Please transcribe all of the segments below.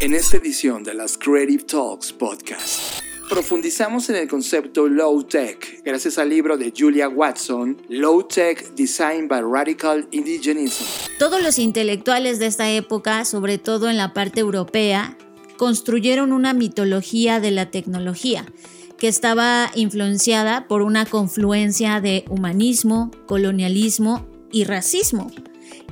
En esta edición de las Creative Talks Podcast, profundizamos en el concepto Low Tech gracias al libro de Julia Watson, Low Tech Design by Radical Indigenism. Todos los intelectuales de esta época, sobre todo en la parte europea, construyeron una mitología de la tecnología que estaba influenciada por una confluencia de humanismo, colonialismo y racismo.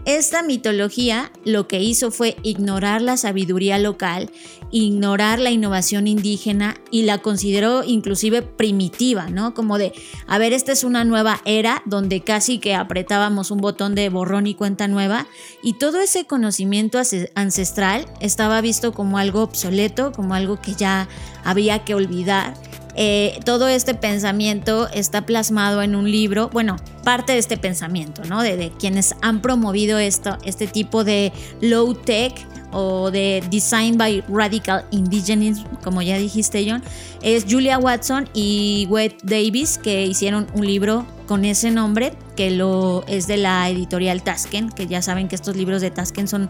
Esta mitología lo que hizo fue ignorar la sabiduría local, ignorar la innovación indígena y la consideró inclusive primitiva, ¿no? Como de, a ver, esta es una nueva era donde casi que apretábamos un botón de borrón y cuenta nueva y todo ese conocimiento ancestral estaba visto como algo obsoleto, como algo que ya había que olvidar eh, todo este pensamiento está plasmado en un libro, bueno, parte de este pensamiento, ¿no? De, quienes han promovido esto, este tipo de low tech o de Design by Radical Indigenism, como ya dijiste John, es Julia Watson y Wade Davis que hicieron un libro con ese nombre, que lo es de la editorial Tasken, que ya saben que estos libros de Tasken son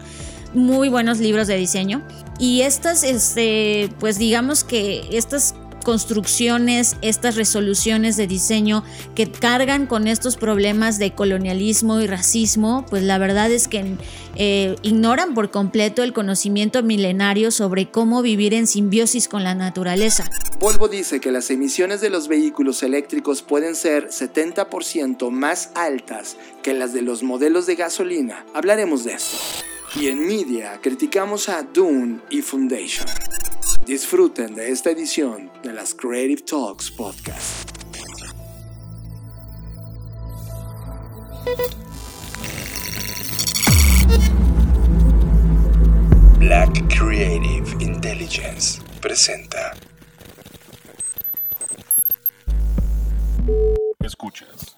muy buenos libros de diseño. Y estas, este, pues digamos que estas construcciones, estas resoluciones de diseño que cargan con estos problemas de colonialismo y racismo, pues la verdad es que eh, ignoran por completo el conocimiento milenario sobre cómo vivir en simbiosis con la naturaleza. Volvo dice que las emisiones de los vehículos eléctricos pueden ser 70% más altas que las de los modelos de gasolina. Hablaremos de esto. Y en Media criticamos a Dune y Foundation. Disfruten de esta edición de las Creative Talks Podcast. Black Creative Intelligence presenta. Escuchas.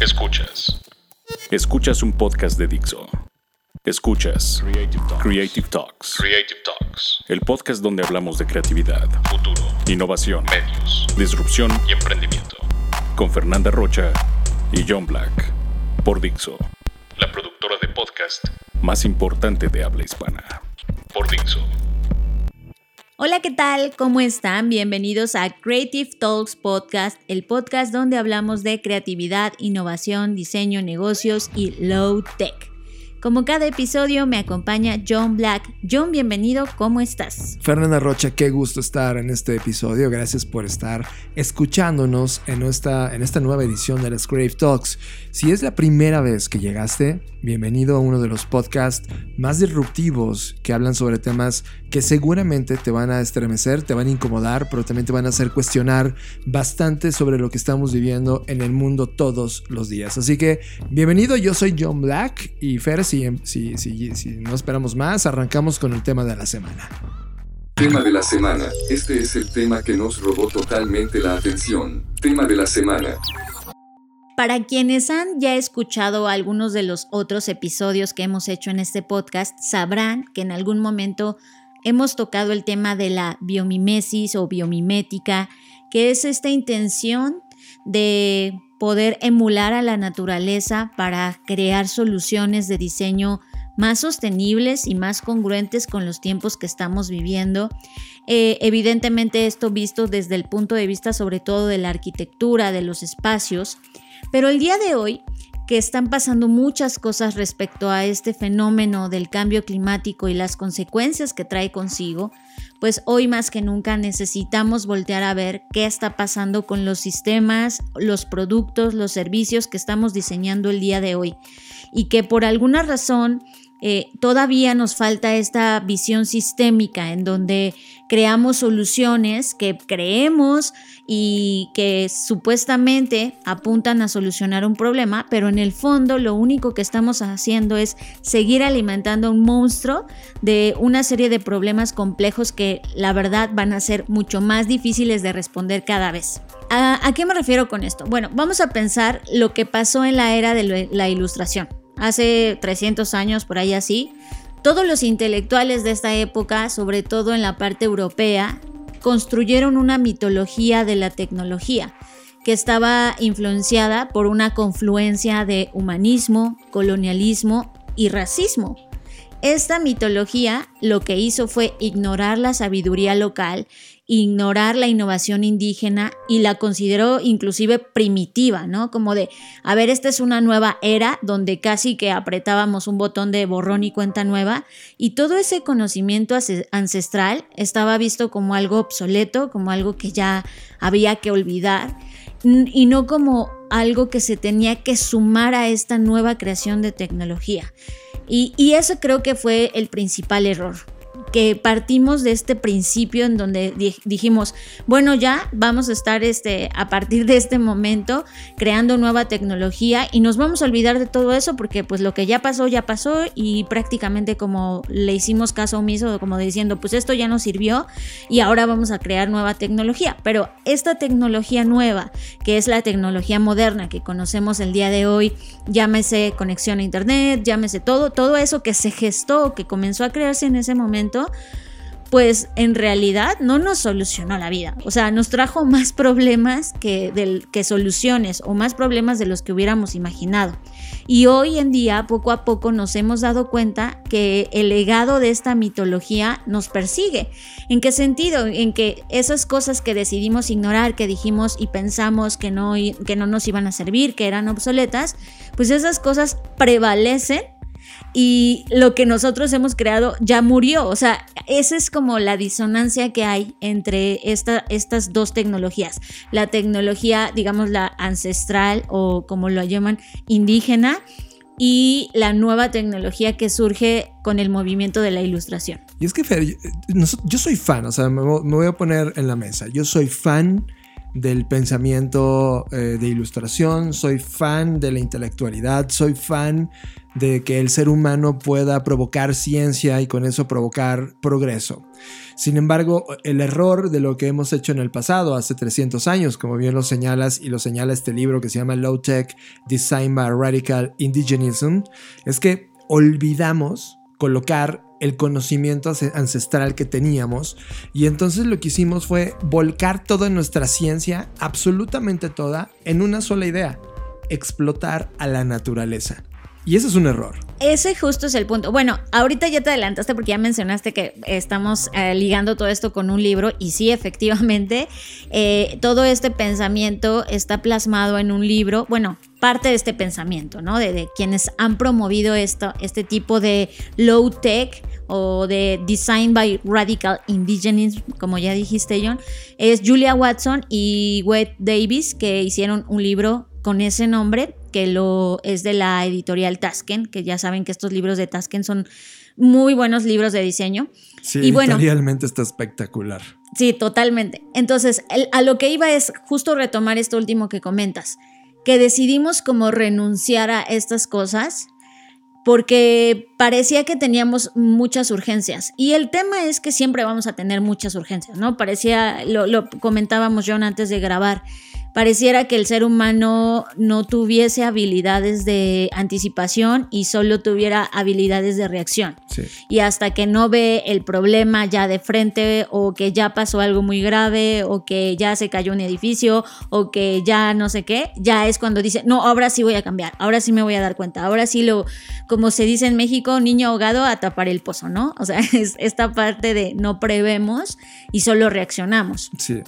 Escuchas. Escuchas un podcast de Dixo. Escuchas Creative Talks. Creative Talks. El podcast donde hablamos de creatividad, futuro, innovación, medios, disrupción y emprendimiento. Con Fernanda Rocha y John Black. Por Dixo, la productora de podcast más importante de habla hispana. Por Dixo. Hola, ¿qué tal? ¿Cómo están? Bienvenidos a Creative Talks Podcast, el podcast donde hablamos de creatividad, innovación, diseño, negocios y low tech. Como cada episodio me acompaña John Black. John, bienvenido, ¿cómo estás? Fernanda Rocha, qué gusto estar en este episodio. Gracias por estar escuchándonos en esta, en esta nueva edición de las Crave Talks. Si es la primera vez que llegaste, bienvenido a uno de los podcasts más disruptivos que hablan sobre temas que seguramente te van a estremecer, te van a incomodar, pero también te van a hacer cuestionar bastante sobre lo que estamos viviendo en el mundo todos los días. Así que bienvenido, yo soy John Black y Fer, si, si, no esperamos más, arrancamos con el tema de la semana. Tema de la semana. Este es el tema que nos robó totalmente la atención. Tema de la semana. Para quienes han ya escuchado algunos de los otros episodios que hemos hecho en este podcast, sabrán que en algún momento hemos tocado el tema de la biomimesis o biomimética, que es esta intención de poder emular a la naturaleza para crear soluciones de diseño más sostenibles y más congruentes con los tiempos que estamos viviendo. Eh, evidentemente esto visto desde el punto de vista sobre todo de la arquitectura, de los espacios, pero el día de hoy que están pasando muchas cosas respecto a este fenómeno del cambio climático y las consecuencias que trae consigo, pues hoy más que nunca necesitamos voltear a ver qué está pasando con los sistemas, los productos, los servicios que estamos diseñando el día de hoy. Y que por alguna razón eh, todavía nos falta esta visión sistémica en donde creamos soluciones que creemos y que supuestamente apuntan a solucionar un problema, pero en el fondo lo único que estamos haciendo es seguir alimentando un monstruo de una serie de problemas complejos que la verdad van a ser mucho más difíciles de responder cada vez. ¿A, qué me refiero con esto? Bueno, vamos a pensar lo que pasó en la era de la ilustración hace 300 años, por ahí así, todos los intelectuales de esta época, sobre todo en la parte europea, construyeron una mitología de la tecnología que estaba influenciada por una confluencia de humanismo, colonialismo y racismo. esta mitología lo que hizo fue ignorar la sabiduría local, ignorar la innovación indígena y la consideró inclusive primitiva, ¿no? Como de, a ver, esta es una nueva era donde casi que apretábamos un botón de borrón y cuenta nueva y todo ese conocimiento ancestral estaba visto como algo obsoleto, como algo que ya había que olvidar y no como algo que se tenía que sumar a esta nueva creación de tecnología. Y, y eso creo que fue el principal error que partimos de este principio en donde dijimos, bueno, ya vamos a estar este, a partir de este momento creando nueva tecnología y nos vamos a olvidar de todo eso porque pues lo que ya pasó, ya pasó y prácticamente como le hicimos caso omiso, como diciendo, pues esto ya nos sirvió y ahora vamos a crear nueva tecnología. Pero esta tecnología nueva, que es la tecnología moderna que conocemos el día de hoy, llámese conexión a Internet, llámese todo, todo eso que se gestó, que comenzó a crearse en ese momento, pues en realidad no nos solucionó la vida. O sea, nos trajo más problemas que, del, que soluciones o más problemas de los que hubiéramos imaginado. Y hoy en día, poco a poco, nos hemos dado cuenta que el legado de esta mitología nos persigue. ¿En qué sentido? En que esas cosas que decidimos ignorar, que dijimos y pensamos que no, que no nos iban a servir, que eran obsoletas, pues esas cosas prevalecen y lo que nosotros hemos creado ya murió. O sea, esa es como la disonancia que hay entre estas dos tecnologías. La tecnología, digamos, la ancestral o como lo llaman, indígena y la nueva tecnología que surge con el movimiento de la ilustración. Y es que, Fer, yo, soy fan, o sea, me, voy a poner en la mesa. Yo soy fan del pensamiento eh, de ilustración, soy fan de la intelectualidad, soy fan de que el ser humano pueda provocar ciencia y con eso provocar progreso. Sin embargo, el error de lo que hemos hecho en el pasado, hace 300 años, como bien lo señalas y lo señala este libro que se llama Low Tech Design by Radical Indigenism, es que olvidamos colocar el conocimiento ancestral que teníamos y entonces lo que hicimos fue volcar toda nuestra ciencia, absolutamente toda, en una sola idea, explotar a la naturaleza. Y ese es un error. Ese justo es el punto. Bueno, ahorita ya te adelantaste porque ya mencionaste que estamos eh, ligando todo esto con un libro y sí, efectivamente, eh, todo este pensamiento está plasmado en un libro. Bueno, parte de este pensamiento, ¿no? De, quienes han promovido esto, este tipo de low tech o de design by radical indigenism, como ya dijiste, John, es Julia Watson y Wade Davis que hicieron un libro con ese nombre, que lo es de la editorial Tasken, que ya saben que estos libros de Tasken son muy buenos libros de diseño. Sí, y bueno, editorialmente está espectacular. Sí, totalmente. Entonces, a lo que iba es justo retomar esto último que comentas, que decidimos como renunciar a estas cosas porque parecía que teníamos muchas urgencias. Y el tema es que siempre vamos a tener muchas urgencias, ¿no? Parecía, lo, lo comentábamos John antes de grabar, pareciera que el ser humano no tuviese habilidades de anticipación y solo tuviera habilidades de reacción. Y hasta que no ve el problema ya de frente o que ya pasó algo muy grave o que ya se cayó un edificio o que ya no sé qué, ya es cuando dice, no, ahora sí voy a cambiar, ahora sí me voy a dar cuenta, ahora sí lo, como se dice en México, niño ahogado a tapar el pozo, ¿no? O sea, es esta parte de no prevemos y solo reaccionamos. Sí.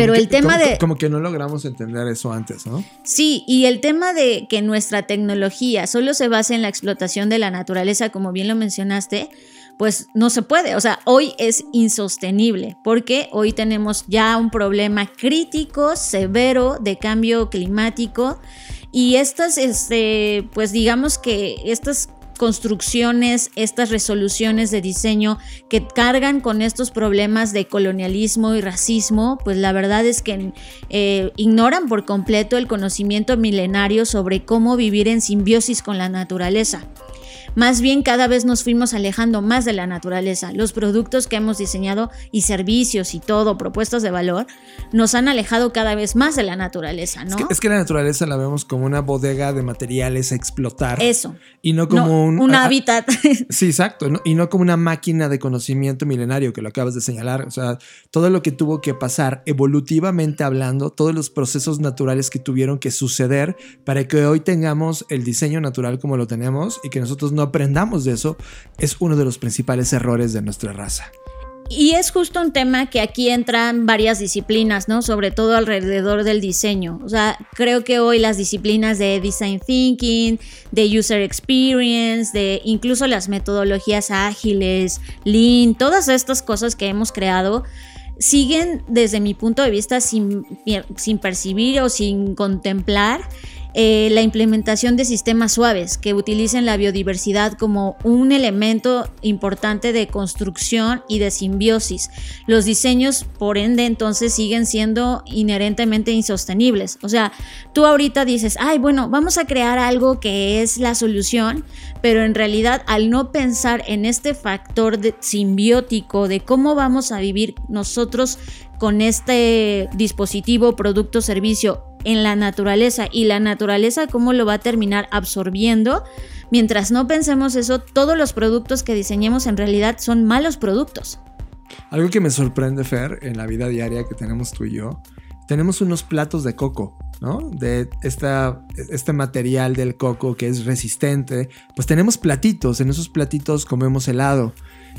Pero el tema de... Como que no logramos entender eso antes, ¿no? Sí, y el tema de que nuestra tecnología solo se basa en la explotación de la naturaleza, como bien lo mencionaste, pues no se puede. O sea, hoy es insostenible porque hoy tenemos ya un problema crítico, severo de cambio climático y estas, este, pues digamos que estas construcciones, estas resoluciones de diseño que cargan con estos problemas de colonialismo y racismo, pues la verdad es que eh, ignoran por completo el conocimiento milenario sobre cómo vivir en simbiosis con la naturaleza. Más bien cada vez nos fuimos alejando más de la naturaleza. Los productos que hemos diseñado y servicios y todo, propuestas de valor, nos han alejado cada vez más de la naturaleza, ¿no? Es que, la naturaleza la vemos como una bodega de materiales a explotar. Eso. Y no como un... Un hábitat. Sí, exacto. y no como una máquina de conocimiento milenario que lo acabas de señalar. O sea, todo lo que tuvo que pasar evolutivamente hablando, todos los procesos naturales que tuvieron que suceder para que hoy tengamos el diseño natural como lo tenemos y que nosotros no no aprendamos de eso, es uno de los principales errores de nuestra raza. Y es justo un tema que aquí entran varias disciplinas, ¿no? Sobre todo alrededor del diseño. O sea, creo que hoy las disciplinas de design thinking, de user experience, de incluso las metodologías ágiles, lean, todas estas cosas que hemos creado siguen desde mi punto de vista sin, sin percibir o sin contemplar eh, la implementación de sistemas suaves que utilicen la biodiversidad como un elemento importante de construcción y de simbiosis. Los diseños, por ende, entonces siguen siendo inherentemente insostenibles. O sea, tú ahorita dices, ay, bueno, vamos a crear algo que es la solución, pero en realidad al no pensar en este factor de simbiótico de cómo vamos a vivir nosotros con este dispositivo, producto, servicio en la naturaleza y la naturaleza cómo lo va a terminar absorbiendo. Mientras no pensemos eso, todos los productos que diseñemos en realidad son malos productos. Algo que me sorprende, Fer, en la vida diaria que tenemos tú y yo, tenemos unos platos de coco, ¿no? De esta, este material del coco que es resistente. Pues tenemos platitos, en esos platitos comemos helado.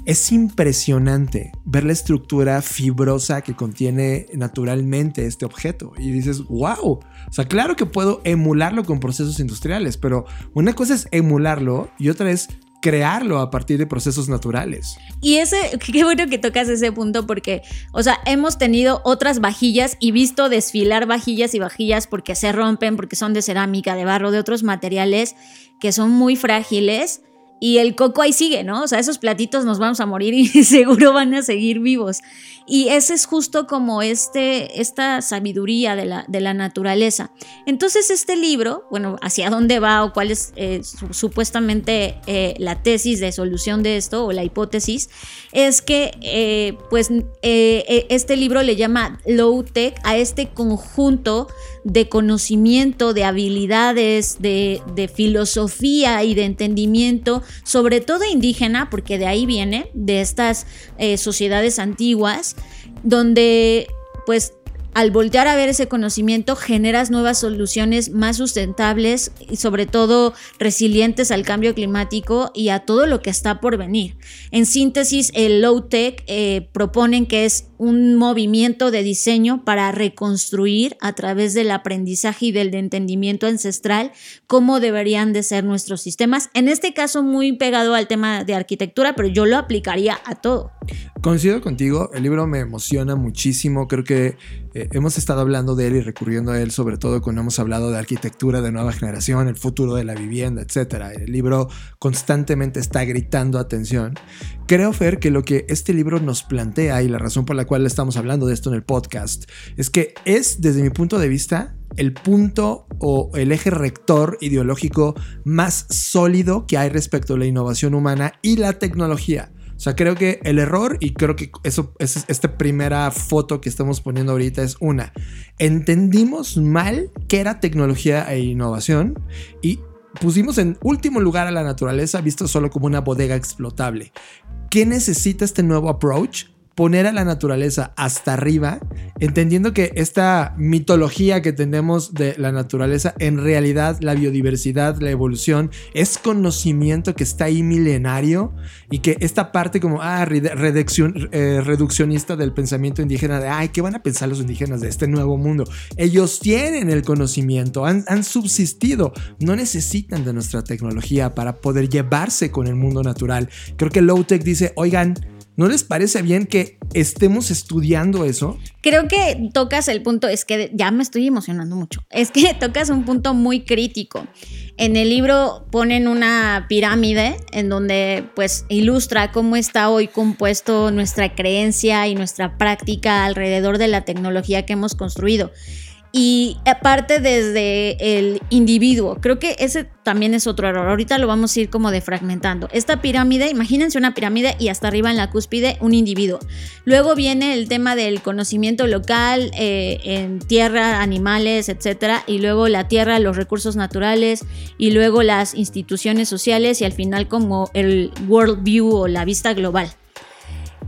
Es impresionante ver la estructura fibrosa que contiene naturalmente este objeto. Y dices, wow. O sea, claro que puedo emularlo con procesos industriales, pero una cosa es emularlo y otra es crearlo a partir de procesos naturales. Y ese, qué bueno que tocas ese punto porque, o sea, hemos tenido otras vajillas y visto desfilar vajillas y vajillas porque se rompen, porque son de cerámica, de barro, de otros materiales que son muy frágiles y el coco ahí sigue, ¿no? O sea, esos platitos nos vamos a morir y seguro van a seguir vivos. Y ese es justo como este, esta sabiduría de la, de la naturaleza. Entonces este libro, bueno, hacia dónde va o cuál es eh, supuestamente eh, la tesis de solución de esto o la hipótesis, es que eh, pues este libro le llama low tech a este conjunto de conocimiento, de habilidades, de, de filosofía y de entendimiento, sobre todo indígena, porque de ahí viene, de estas sociedades antiguas, donde pues al voltear a ver ese conocimiento generas nuevas soluciones más sustentables y sobre todo resilientes al cambio climático y a todo lo que está por venir. En síntesis, el low tech eh, proponen que es un movimiento de diseño para reconstruir a través del aprendizaje y del entendimiento ancestral cómo deberían de ser nuestros sistemas. En este caso muy pegado al tema de arquitectura, pero yo lo aplicaría a todo. Coincido contigo, el libro me emociona muchísimo, creo que eh, hemos estado hablando de él y recurriendo a él, sobre todo cuando hemos hablado de arquitectura de nueva generación, el futuro de la vivienda, etc. El libro constantemente está gritando atención. Creo, Fer, que lo que este libro nos plantea y la razón por la cual estamos hablando de esto en el podcast es que es, desde mi punto de vista, el punto o el eje rector ideológico más sólido que hay respecto a la innovación humana y la tecnología. O sea, creo que el error, y creo que eso, es esta primera foto que estamos poniendo ahorita es una. Entendimos mal qué era tecnología e innovación y pusimos en último lugar a la naturaleza visto solo como una bodega explotable. ¿Qué necesita este nuevo approach? Poner a la naturaleza hasta arriba, entendiendo que esta mitología que tenemos de la naturaleza, en realidad la biodiversidad, la evolución, es conocimiento que está ahí milenario y que esta parte como, ah, eh, reduccionista del pensamiento indígena, de, ay, ¿qué van a pensar los indígenas de este nuevo mundo? Ellos tienen el conocimiento, han, han subsistido, no necesitan de nuestra tecnología para poder llevarse con el mundo natural. Creo que Low-Tech dice, oigan, ¿No les parece bien que estemos estudiando eso? Creo que tocas el punto, es que ya me estoy emocionando mucho, es que tocas un punto muy crítico. En el libro ponen una pirámide en donde pues ilustra cómo está hoy compuesto nuestra creencia y nuestra práctica alrededor de la tecnología que hemos construido y aparte desde el individuo. Creo que ese también es otro error. Ahorita lo vamos a ir como defragmentando. Esta pirámide, imagínense una pirámide y hasta arriba en la cúspide un individuo. Luego viene el tema del conocimiento local eh, en tierra, animales, etcétera, y luego la tierra, los recursos naturales, y luego las instituciones sociales y al final como el world view o la vista global.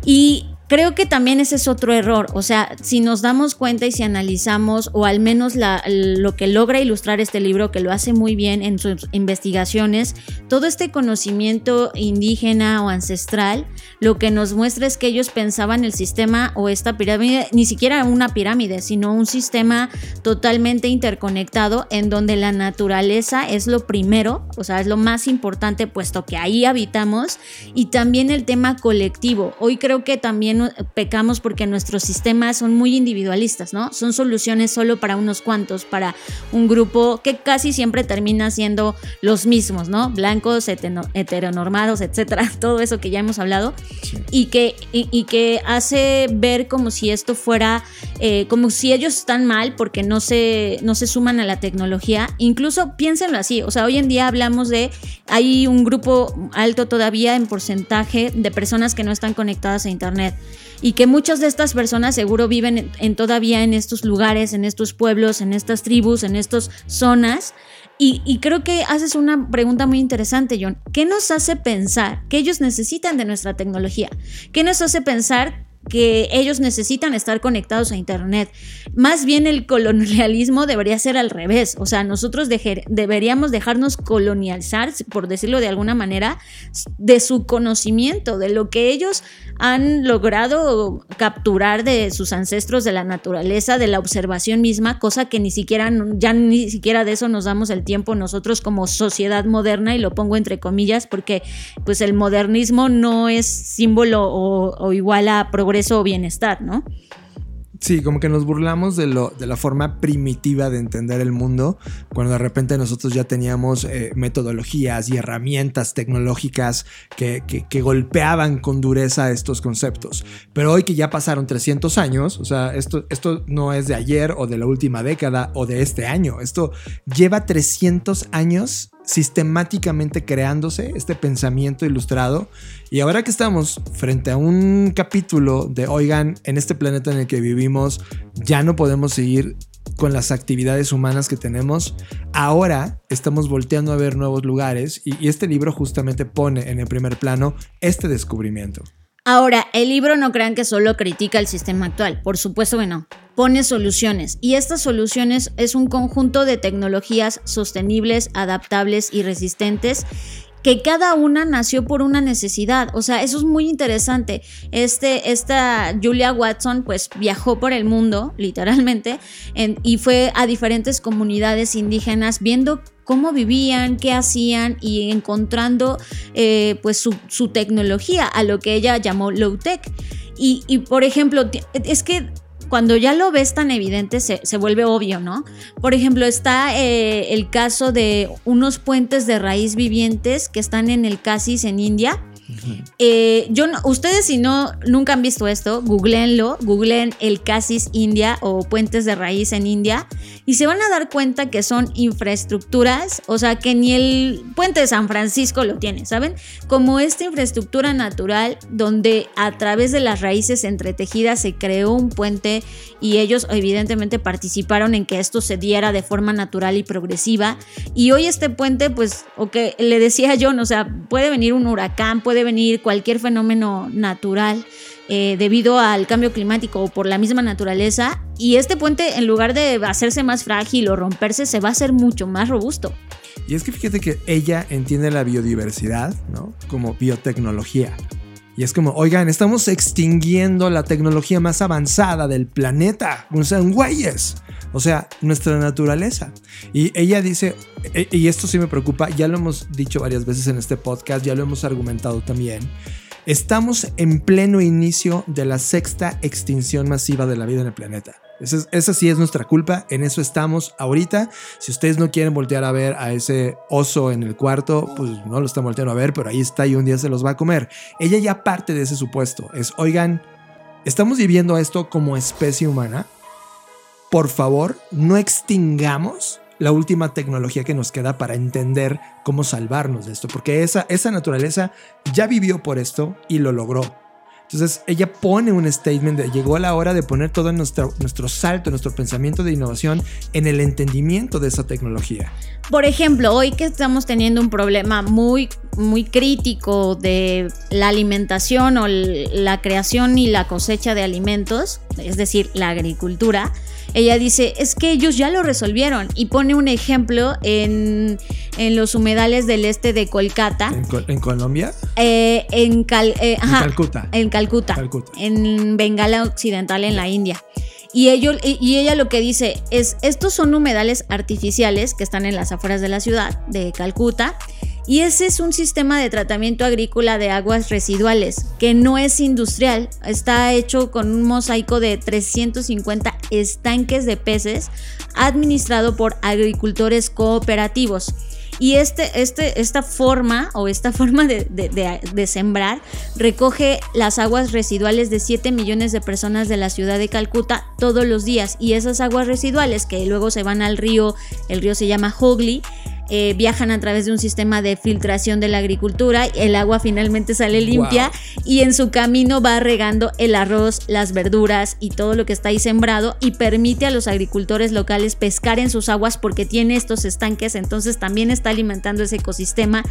Y creo que también ese es otro error. O sea, si nos damos cuenta y si analizamos, o al menos lo que logra ilustrar este libro, que lo hace muy bien en sus investigaciones, todo este conocimiento indígena o ancestral, lo que nos muestra es que ellos pensaban el sistema o esta pirámide, ni siquiera una pirámide, sino un sistema totalmente interconectado en donde la naturaleza es lo primero, o sea, es lo más importante, puesto que ahí habitamos, y también el tema colectivo. Hoy creo que también pecamos porque nuestros sistemas son muy individualistas, ¿no? Son soluciones solo para unos cuantos, para un grupo que casi siempre termina siendo los mismos, ¿no? Blancos, heteronormados, etcétera, todo eso que ya hemos hablado, y, que, y, que hace ver como si esto fuera, eh, como si ellos están mal porque no se, no se suman a la tecnología. Incluso piénsenlo así, o sea, hoy en día hablamos de, hay un grupo alto todavía en porcentaje de personas que no están conectadas a Internet y que muchas de estas personas seguro viven en, todavía en estos lugares, en estos pueblos, en estas tribus, en estas zonas. Y, y, creo que haces una pregunta muy interesante, John. ¿Qué nos hace pensar que ellos necesitan de nuestra tecnología? ¿Qué nos hace pensar que ellos necesitan estar conectados a Internet. Más bien el colonialismo debería ser al revés. O sea, nosotros deberíamos dejarnos colonializar, por decirlo de alguna manera, de su conocimiento, de lo que ellos han logrado capturar de sus ancestros, de la naturaleza, de la observación misma, cosa que ni siquiera, ya ni siquiera de eso nos damos el tiempo nosotros como sociedad moderna, y lo pongo entre comillas, porque pues el modernismo no es símbolo o, o igual a progreso progreso o bienestar, ¿no? Sí, como que nos burlamos de, lo, de la forma primitiva de entender el mundo, cuando de repente nosotros ya teníamos eh, metodologías y herramientas tecnológicas que, que, golpeaban con dureza estos conceptos. Pero hoy que ya pasaron 300 años, o sea, esto, esto no es de ayer o de la última década o de este año, esto lleva 300 años sistemáticamente creándose este pensamiento ilustrado. Y ahora que estamos frente a un capítulo de, oigan, en este planeta en el que vivimos ya no podemos seguir con las actividades humanas que tenemos, ahora estamos volteando a ver nuevos lugares y, este libro justamente pone en el primer plano este descubrimiento. Ahora, el libro no crean que solo critica el sistema actual, por supuesto que no. Pone soluciones y estas soluciones es un conjunto de tecnologías sostenibles, adaptables y resistentes que cada una nació por una necesidad. O sea, eso es muy interesante. Este, esta Julia Watson, pues viajó por el mundo, literalmente, y fue a diferentes comunidades indígenas viendo cómo vivían, qué hacían y encontrando eh, pues su, tecnología, a lo que ella llamó low tech. Y, y por ejemplo, es que cuando ya lo ves tan evidente se, vuelve obvio, ¿no? Por ejemplo, está eh, el caso de unos puentes de raíz vivientes que están en el Casis en India eh, yo ustedes si no nunca han visto esto, googleenlo, googleen el Casis India o puentes de raíz en India y se van a dar cuenta que son infraestructuras, o sea que ni el puente de San Francisco lo tiene, ¿saben? Como esta infraestructura natural donde a través de las raíces entretejidas se creó un puente y ellos evidentemente participaron en que esto se diera de forma natural y progresiva. Y hoy este puente pues, o que le decía yo, o sea, puede venir un huracán, puede venir cualquier fenómeno natural eh, debido al cambio climático o por la misma naturaleza y este puente en lugar de hacerse más frágil o romperse se va a hacer mucho más robusto. Y es que fíjate que ella entiende la biodiversidad. Como biotecnología. Y es como, oigan, estamos extinguiendo la tecnología más avanzada del planeta. O sea, güeyes. O sea, nuestra naturaleza. Y ella dice, e, y esto sí me preocupa, ya lo hemos dicho varias veces en este podcast, ya lo hemos argumentado también. Estamos en pleno inicio de la sexta extinción masiva de la vida en el planeta. Esa, sí es nuestra culpa, en eso estamos ahorita. Si ustedes no quieren voltear a ver a ese oso en el cuarto, pues no lo están volteando a ver, pero ahí está y un día se los va a comer. Ella ya parte de ese supuesto. Es, oigan, estamos viviendo esto como especie humana. Por favor, no extingamos la última tecnología que nos queda para entender cómo salvarnos de esto, porque esa, esa naturaleza ya vivió por esto y lo logró. Entonces ella pone un statement de llegó la hora de poner todo nuestro, nuestro salto, nuestro pensamiento de innovación en el entendimiento de esa tecnología. Por ejemplo, hoy que estamos teniendo un problema muy, muy crítico de la alimentación o la creación y la cosecha de alimentos, es decir, la agricultura, ella dice, es que ellos ya lo resolvieron y pone un ejemplo en, los humedales del este de Kolkata. ¿En, Colombia? Eh, en, eh, en, Calcuta. En Calcuta, En Bengala Occidental, en la India. Y, ello, y ella lo que dice es, estos son humedales artificiales que están en las afueras de la ciudad de Calcuta y ese es un sistema de tratamiento agrícola de aguas residuales que no es industrial, está hecho con un mosaico de 350 estanques de peces administrado por agricultores cooperativos. Y este, este, esta forma o esta forma de, sembrar recoge las aguas residuales de 7 millones de personas de la ciudad de Calcuta todos los días. Y esas aguas residuales que luego se van al río, el río se llama Hogley, eh, viajan a través de un sistema de filtración de la agricultura, el agua finalmente sale limpia y en su camino va regando el arroz, las verduras y todo lo que está ahí sembrado y permite a los agricultores locales pescar en sus aguas porque tiene estos estanques, entonces también está alimentando ese ecosistema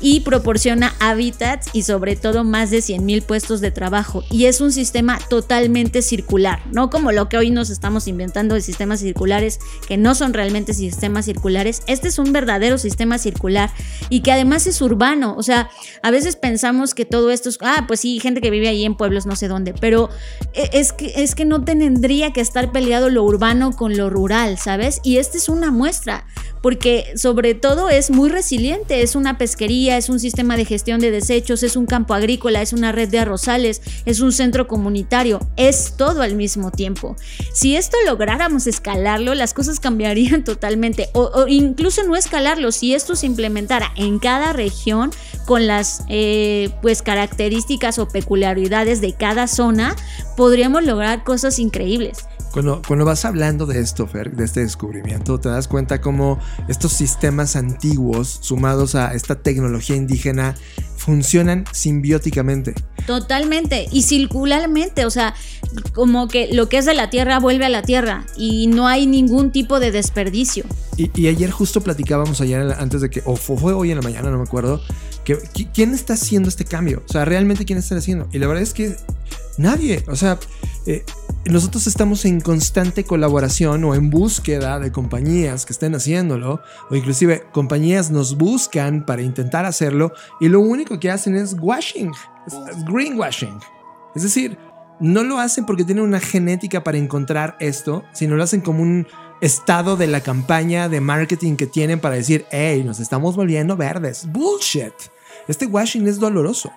y proporciona hábitats y sobre todo más de 100 mil puestos de trabajo. Y es un sistema totalmente circular, no como lo que hoy nos estamos inventando de sistemas circulares que no son realmente sistemas circulares, este es un verdadero sistema circular y que además es urbano. O sea, a veces pensamos que todo esto es, ah, pues sí, gente que vive ahí en pueblos no sé dónde, pero e, es que, es que no tendría que estar peleado lo urbano con lo rural, ¿sabes? Y esta es una muestra porque sobre todo es muy resiliente, es una pesquería, es un sistema de gestión de desechos, es un campo agrícola, es una red de arrozales, es un centro comunitario, es todo al mismo tiempo. Si esto lográramos escalarlo, las cosas cambiarían totalmente, o, incluso no escalarlo, si esto se implementara en cada región con las eh, pues características o peculiaridades de cada zona, podríamos lograr cosas increíbles. Cuando, cuando, vas hablando de esto, Fer, de este descubrimiento, te das cuenta cómo estos sistemas antiguos, sumados a esta tecnología indígena, funcionan simbióticamente. Totalmente, y circularmente, o sea, como que lo que es de la tierra vuelve a la tierra y no hay ningún tipo de desperdicio. Y, ayer justo platicábamos, ayer antes de que, o fue hoy en la mañana, no me acuerdo, que quién está haciendo este cambio, o sea, realmente quién está haciendo. Y la verdad es que nadie, o sea, eh, nosotros estamos en constante colaboración o en búsqueda de compañías que estén haciéndolo, o inclusive compañías nos buscan para intentar hacerlo y lo único que hacen es washing, es greenwashing. Es decir, no lo hacen porque tienen una genética para encontrar esto, sino lo hacen como un estado de la campaña de marketing que tienen para decir, hey, nos estamos volviendo verdes. Bullshit. Este washing es doloroso.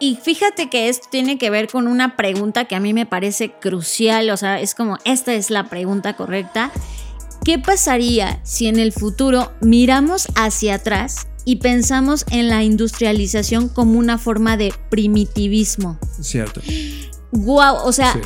Y fíjate que esto tiene que ver con una pregunta que a mí me parece crucial, o sea, es como, esta es la pregunta correcta. ¿Qué pasaría si en el futuro miramos hacia atrás y pensamos en la industrialización como una forma de primitivismo? Cierto. Wow, o sea,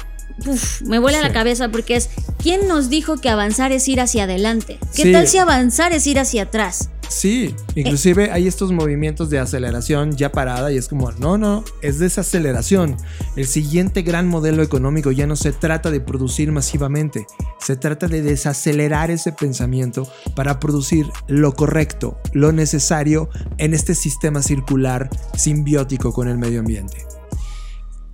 me vuela la cabeza porque es, ¿quién nos dijo que avanzar es ir hacia adelante? ¿Qué tal si avanzar es ir hacia atrás? Sí, inclusive hay estos movimientos de aceleración ya parada y es como, no, no, es desaceleración. El siguiente gran modelo económico ya no se trata de producir masivamente, se trata de desacelerar ese pensamiento para producir lo correcto, lo necesario en este sistema circular simbiótico con el medio ambiente.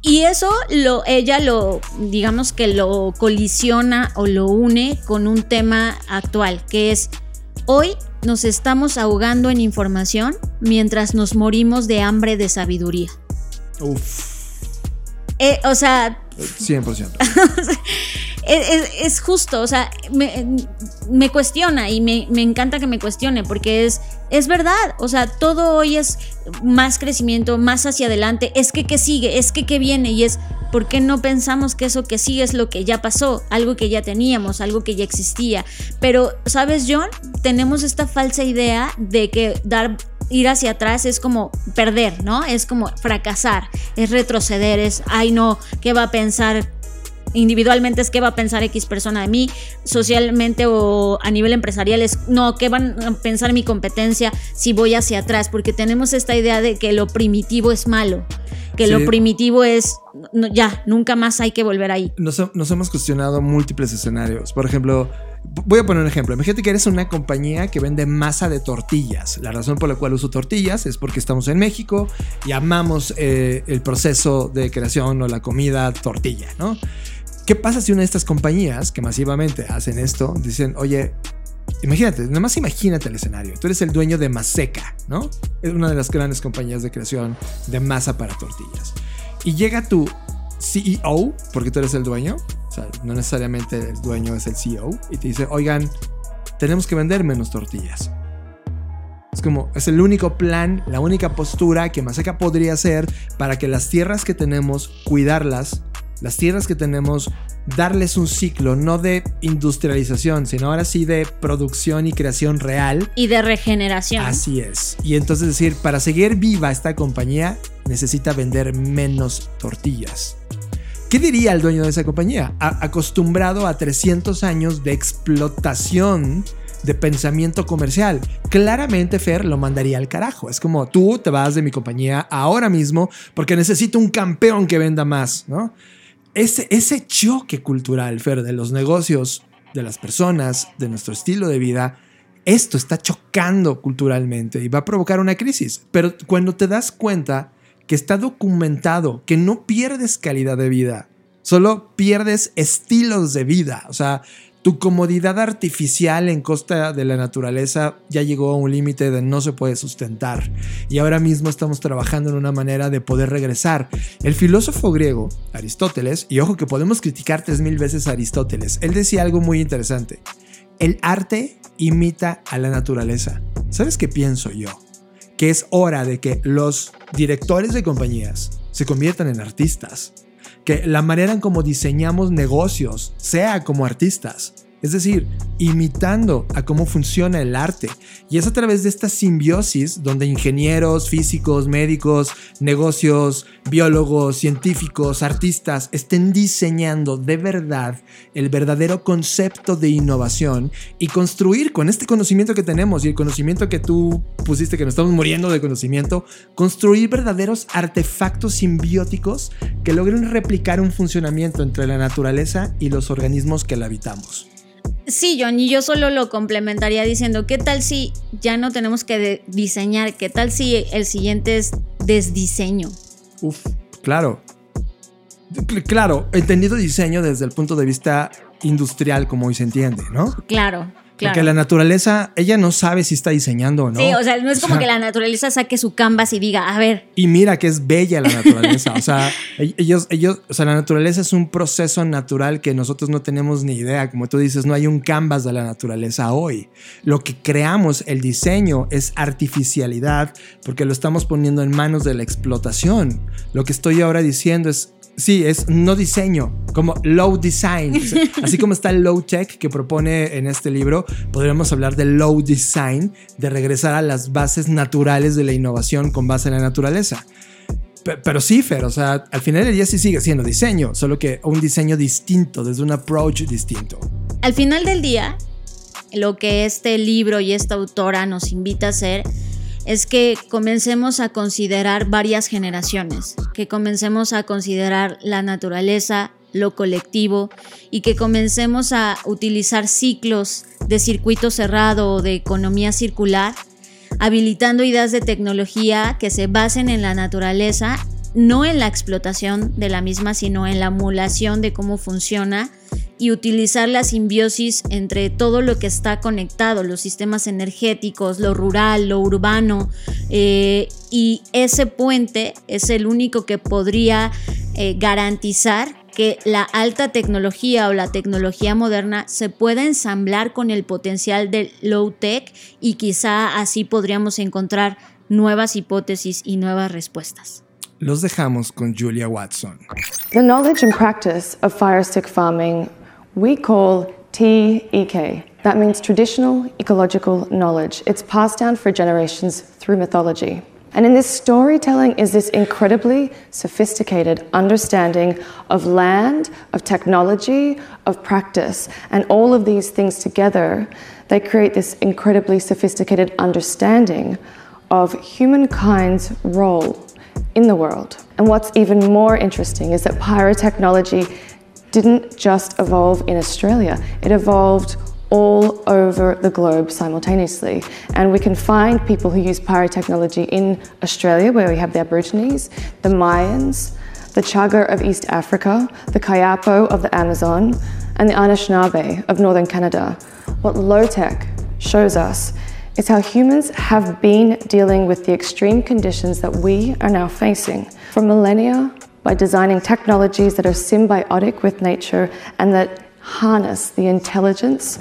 Y eso lo, ella lo, digamos que lo colisiona o lo une con un tema actual, que es hoy nos estamos ahogando en información mientras nos morimos de hambre de sabiduría. Uf. Eh, o sea... 100%. es, justo, o sea, me, cuestiona y me, encanta que me cuestione porque es, es verdad, o sea, todo hoy es más crecimiento, más hacia adelante, es que qué sigue, es que qué viene y es, ¿por qué no pensamos que eso que sigue es lo que ya pasó, algo que ya teníamos, algo que ya existía? Pero, ¿sabes, John? Tenemos esta falsa idea de que dar ir hacia atrás es como perder, ¿no? Es como fracasar, es retroceder, es, ay no, ¿qué va a pensar individualmente es qué va a pensar X persona de mí, socialmente o a nivel empresarial es no, qué van a pensar mi competencia si voy hacia atrás, porque tenemos esta idea de que lo primitivo es malo. que Sí. lo primitivo es, no, ya, nunca más hay que volver ahí. Nos, nos hemos cuestionado múltiples escenarios. Por ejemplo, voy a poner un ejemplo. Imagínate que eres una compañía que vende masa de tortillas. La razón por la cual uso tortillas es porque estamos en México y amamos eh, el proceso de creación o la comida tortilla, ¿no? ¿Qué pasa si una de estas compañías que masivamente hacen esto dicen, oye, imagínate, nada imagínate el escenario. Tú eres el dueño de Maseca, ¿no? Es una de las grandes compañías de creación de masa para tortillas. Y llega tu CEO, porque tú eres el dueño, o sea, no necesariamente el dueño es el CEO, y te dice, oigan, tenemos que vender menos tortillas. Es como, es el único plan, la única postura que Maseca podría hacer para que las tierras que tenemos, cuidarlas, las tierras que tenemos, darles un ciclo, no de industrialización, sino ahora sí de producción y creación real. Y de regeneración. Así es. Y entonces decir, para seguir viva esta compañía, necesita vender menos tortillas. ¿Qué diría el dueño de esa compañía? A- acostumbrado a 300 años de explotación de pensamiento comercial. Claramente Fer lo mandaría al carajo. Es como tú te vas de mi compañía ahora mismo porque necesito un campeón que venda más, ¿no? Ese, ese choque cultural, Fer, de los negocios, de las personas, de nuestro estilo de vida, esto está chocando culturalmente y va a provocar una crisis. Pero cuando te das cuenta que está documentado que no pierdes calidad de vida, solo pierdes estilos de vida. O sea, tu comodidad artificial en costa de la naturaleza ya llegó a un límite de no se puede sustentar. Y ahora mismo estamos trabajando en una manera de poder regresar. El filósofo griego, Aristóteles, y ojo que podemos criticar tres mil veces a Aristóteles, él decía algo muy interesante. El arte imita a la naturaleza. ¿Sabes qué pienso yo? Que es hora de que los directores de compañías se conviertan en artistas. Que la manera en cómo diseñamos negocios sea como artistas. Es decir, imitando a cómo funciona el arte. Y es a través de esta simbiosis donde ingenieros, físicos, médicos, negocios, biólogos, científicos, artistas estén diseñando de verdad el verdadero concepto de innovación y construir con este conocimiento que tenemos y el conocimiento que tú pusiste, que nos estamos muriendo de conocimiento, construir verdaderos artefactos simbióticos que logren replicar un funcionamiento entre la naturaleza y los organismos que la habitamos. Sí, John, y yo solo lo complementaría diciendo, ¿qué tal si ya no tenemos que diseñar? ¿Qué tal si el siguiente es desdiseño? Uf, claro. Cl- Claro, entendido diseño desde el punto de vista industrial como hoy se entiende, ¿no? Claro, claro. Porque la naturaleza, ella no sabe si está diseñando o no. Sí, o sea, no es como O sea, que la naturaleza saque su canvas y diga, a ver, Y mira que es bella la naturaleza. O sea, e- ellos, ellos, o sea, la naturaleza es un proceso natural que nosotros no tenemos ni idea. Como tú dices, no hay un canvas de la naturaleza hoy. Lo que creamos, el diseño, es artificialidad porque lo estamos poniendo en manos de la explotación. Lo que estoy ahora diciendo es. Sí, es no diseño, como low design. Así como está el low tech que propone en este libro, podríamos hablar de low design, de regresar a las bases naturales de la innovación con base en la naturaleza. Pe- Pero sí, Fer, o sea, al final del día sí sigue siendo diseño, solo que un diseño distinto, desde un approach distinto. al final del día, lo que este libro y esta autora nos invita a hacer es que comencemos a considerar varias generaciones, que comencemos a considerar la naturaleza, lo colectivo y que comencemos a utilizar ciclos de circuito cerrado o de economía circular, habilitando ideas de tecnología que se basen en la naturaleza, no en la explotación de la misma, sino en la emulación de cómo funciona y utilizar la simbiosis entre todo lo que está conectado, los sistemas energéticos, lo rural, lo urbano, eh, y ese puente es el único que podría eh, garantizar que la alta tecnología o la tecnología moderna se pueda ensamblar con el potencial del low tech y quizá así podríamos encontrar nuevas hipótesis y nuevas respuestas. Los dejamos con Julia Watson. The knowledge and practice of fire stick farming we call TEK. That means traditional ecological knowledge. It's passed down for generations through mythology. And in this storytelling is this incredibly sophisticated understanding of land, of technology, of practice. And all of these things together, they create this incredibly sophisticated understanding of humankind's role in the world. And what's even more interesting is that pyrotechnology didn't just evolve in Australia, it evolved all over the globe simultaneously. And we can find people who use pyrotechnology in Australia, where we have the Aborigines, the Mayans, the Chaga of East Africa, the Kayapo of the Amazon, and the Anishinaabe of northern Canada. What low tech shows us is how humans have been dealing with the extreme conditions that we are now facing for millennia by designing technologies that are symbiotic with nature and that harness the intelligence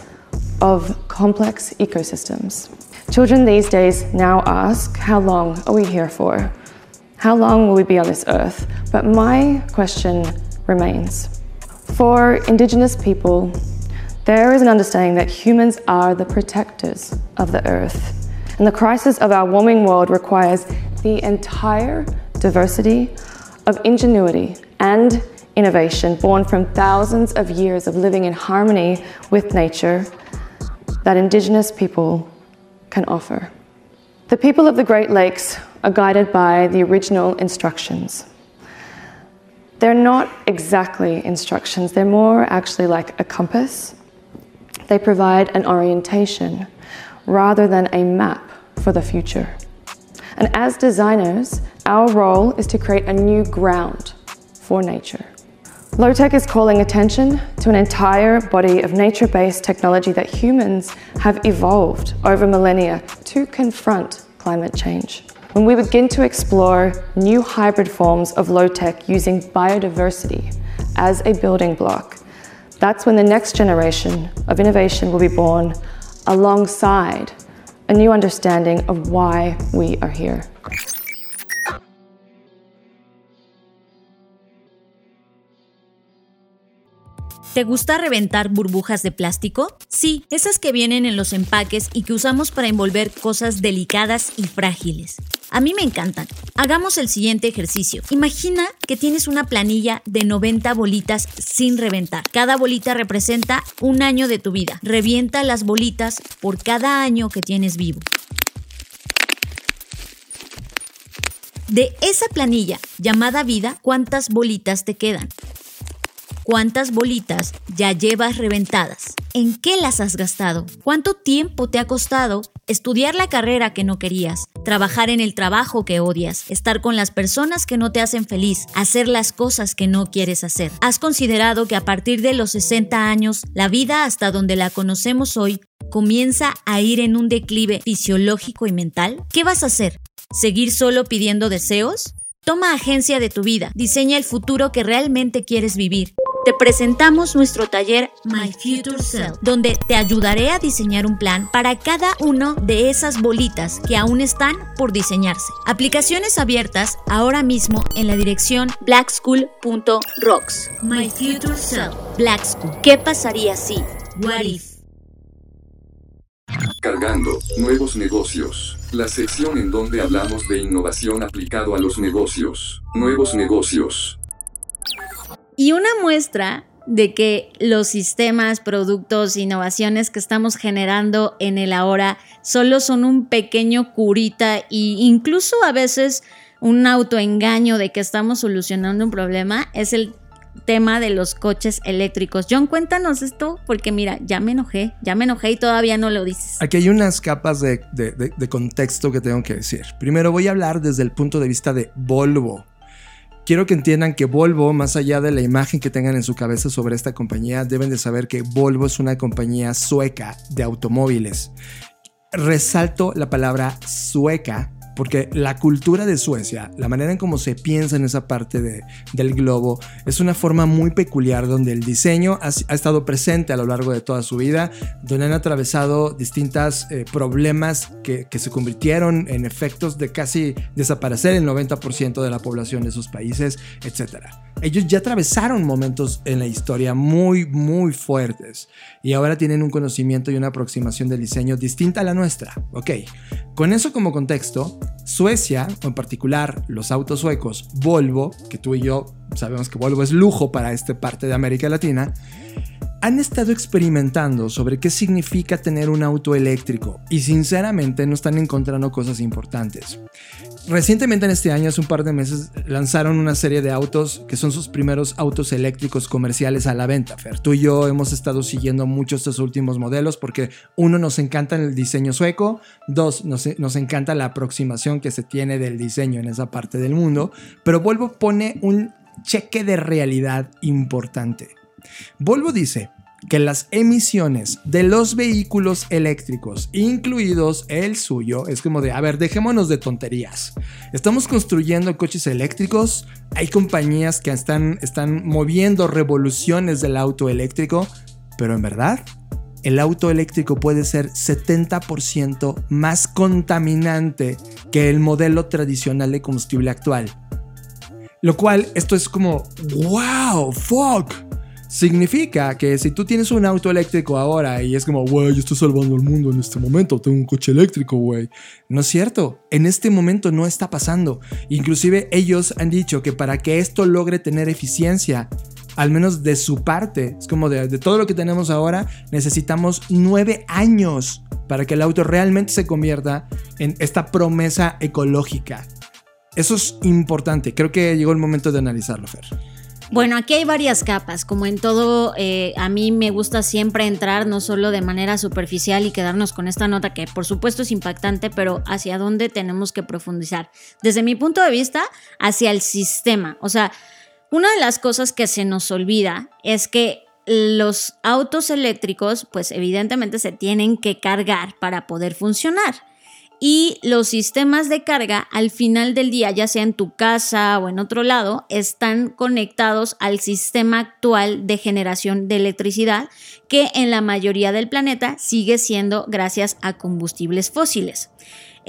of complex ecosystems. Children these days now ask, How long are we here for? How long will we be on this earth? But my question remains. For Indigenous people, there is an understanding that humans are the protectors of the earth. And the crisis of our warming world requires the entire diversity of ingenuity and innovation born from thousands of years of living in harmony with nature that Indigenous people can offer. The people of the Great Lakes are guided by the original instructions. They're not exactly instructions, they're more actually like a compass they provide an orientation rather than a map for the future. And as designers, our role is to create a new ground for nature. Low-tech is calling attention to an entire body of nature based technology that humans have evolved over millennia to confront climate change. When we begin to explore new hybrid forms of low tech using biodiversity as a building block, that's when the next generation of innovation will be born alongside a new understanding of why we are here. ¿Te gusta reventar burbujas de plástico? Sí, esas que vienen en los empaques y que usamos para envolver cosas delicadas y frágiles. A mí me encantan. Hagamos el siguiente ejercicio. Imagina que tienes una planilla de 90 bolitas sin reventar. Cada bolita representa un año de tu vida. Revienta las bolitas por cada año que tienes vivo. De esa planilla llamada vida, ¿cuántas bolitas te quedan? ¿Cuántas bolitas ya llevas reventadas? ¿En qué las has gastado? ¿Cuánto tiempo te ha costado estudiar la carrera que no querías, trabajar en el trabajo que odias, estar con las personas que no te hacen feliz, hacer las cosas que no quieres hacer? ¿Has considerado que a partir de los 60 años, la vida hasta donde la conocemos hoy comienza a ir en un declive fisiológico y mental? ¿Qué vas a hacer? ¿Seguir solo pidiendo deseos? Toma agencia de tu vida, diseña el futuro que realmente quieres vivir te presentamos nuestro taller My Future Self, donde te ayudaré a diseñar un plan para cada uno de esas bolitas que aún están por diseñarse. Aplicaciones abiertas ahora mismo en la dirección blackschool.rocks. My Future Self, Black School. ¿Qué pasaría si? What if? Cargando, nuevos negocios. La sección en donde hablamos de innovación aplicado a los negocios. Nuevos negocios. Y una muestra de que los sistemas, productos, innovaciones que estamos generando en el ahora solo son un pequeño curita e incluso a veces un autoengaño de que estamos solucionando un problema es el tema de los coches eléctricos. John, cuéntanos esto, porque mira, ya me enojé, ya me enojé y todavía no lo dices. Aquí hay unas capas de, de contexto que tengo que decir. Primero voy a hablar desde el punto de vista de Volvo quiero que entiendan que Volvo, más allá de la imagen que tengan en su cabeza sobre esta compañía, deben de saber que Volvo es una compañía sueca de automóviles. Resalto la palabra sueca porque la cultura de Suecia, la manera en cómo se piensa en esa parte de, del globo, es una forma muy peculiar donde el diseño ha, estado presente a lo largo de toda su vida, donde han atravesado distintos eh, problemas que, que, se convirtieron en efectos de casi desaparecer el 90% de la población de esos países, etcétera ellos ya atravesaron momentos en la historia muy, muy fuertes y ahora tienen un conocimiento y una aproximación del diseño distinta a la nuestra. Ok, con eso como contexto, Suecia, o en particular los autos suecos Volvo, que tú y yo sabemos que Volvo es lujo para esta parte de América Latina, han estado experimentando sobre qué significa tener un auto eléctrico y sinceramente no están encontrando cosas importantes. Recientemente en este año, hace un par de meses, lanzaron una serie de autos que son sus primeros autos eléctricos comerciales a la venta. Fer, tú y yo hemos estado siguiendo muchos estos últimos modelos porque uno nos encanta el diseño sueco, dos nos, nos encanta la aproximación que se tiene del diseño en esa parte del mundo, pero Volvo pone un cheque de realidad importante. Volvo dice que las emisiones de los vehículos eléctricos, incluidos el suyo, es como de, a ver, dejémonos de tonterías. Estamos construyendo coches eléctricos, hay compañías que están, están moviendo revoluciones del auto eléctrico, pero en verdad, el auto eléctrico puede ser 70% más contaminante que el modelo tradicional de combustible actual. Lo cual, esto es como, wow, fuck. Significa que si tú tienes un auto eléctrico ahora y es como, güey, yo estoy salvando el mundo en este momento, tengo un coche eléctrico, güey. No es cierto, en este momento no está pasando. Inclusive ellos han dicho que para que esto logre tener eficiencia, al menos de su parte, es como de, de todo lo que tenemos ahora, necesitamos nueve años para que el auto realmente se convierta en esta promesa ecológica. Eso es importante, creo que llegó el momento de analizarlo, Fer. Bueno, aquí hay varias capas, como en todo, eh, a mí me gusta siempre entrar no solo de manera superficial y quedarnos con esta nota que por supuesto es impactante, pero hacia dónde tenemos que profundizar. Desde mi punto de vista, hacia el sistema. O sea, una de las cosas que se nos olvida es que los autos eléctricos, pues evidentemente se tienen que cargar para poder funcionar y los sistemas de carga al final del día, ya sea en tu casa o en otro lado, están conectados al sistema actual de generación de electricidad que en la mayoría del planeta sigue siendo gracias a combustibles fósiles.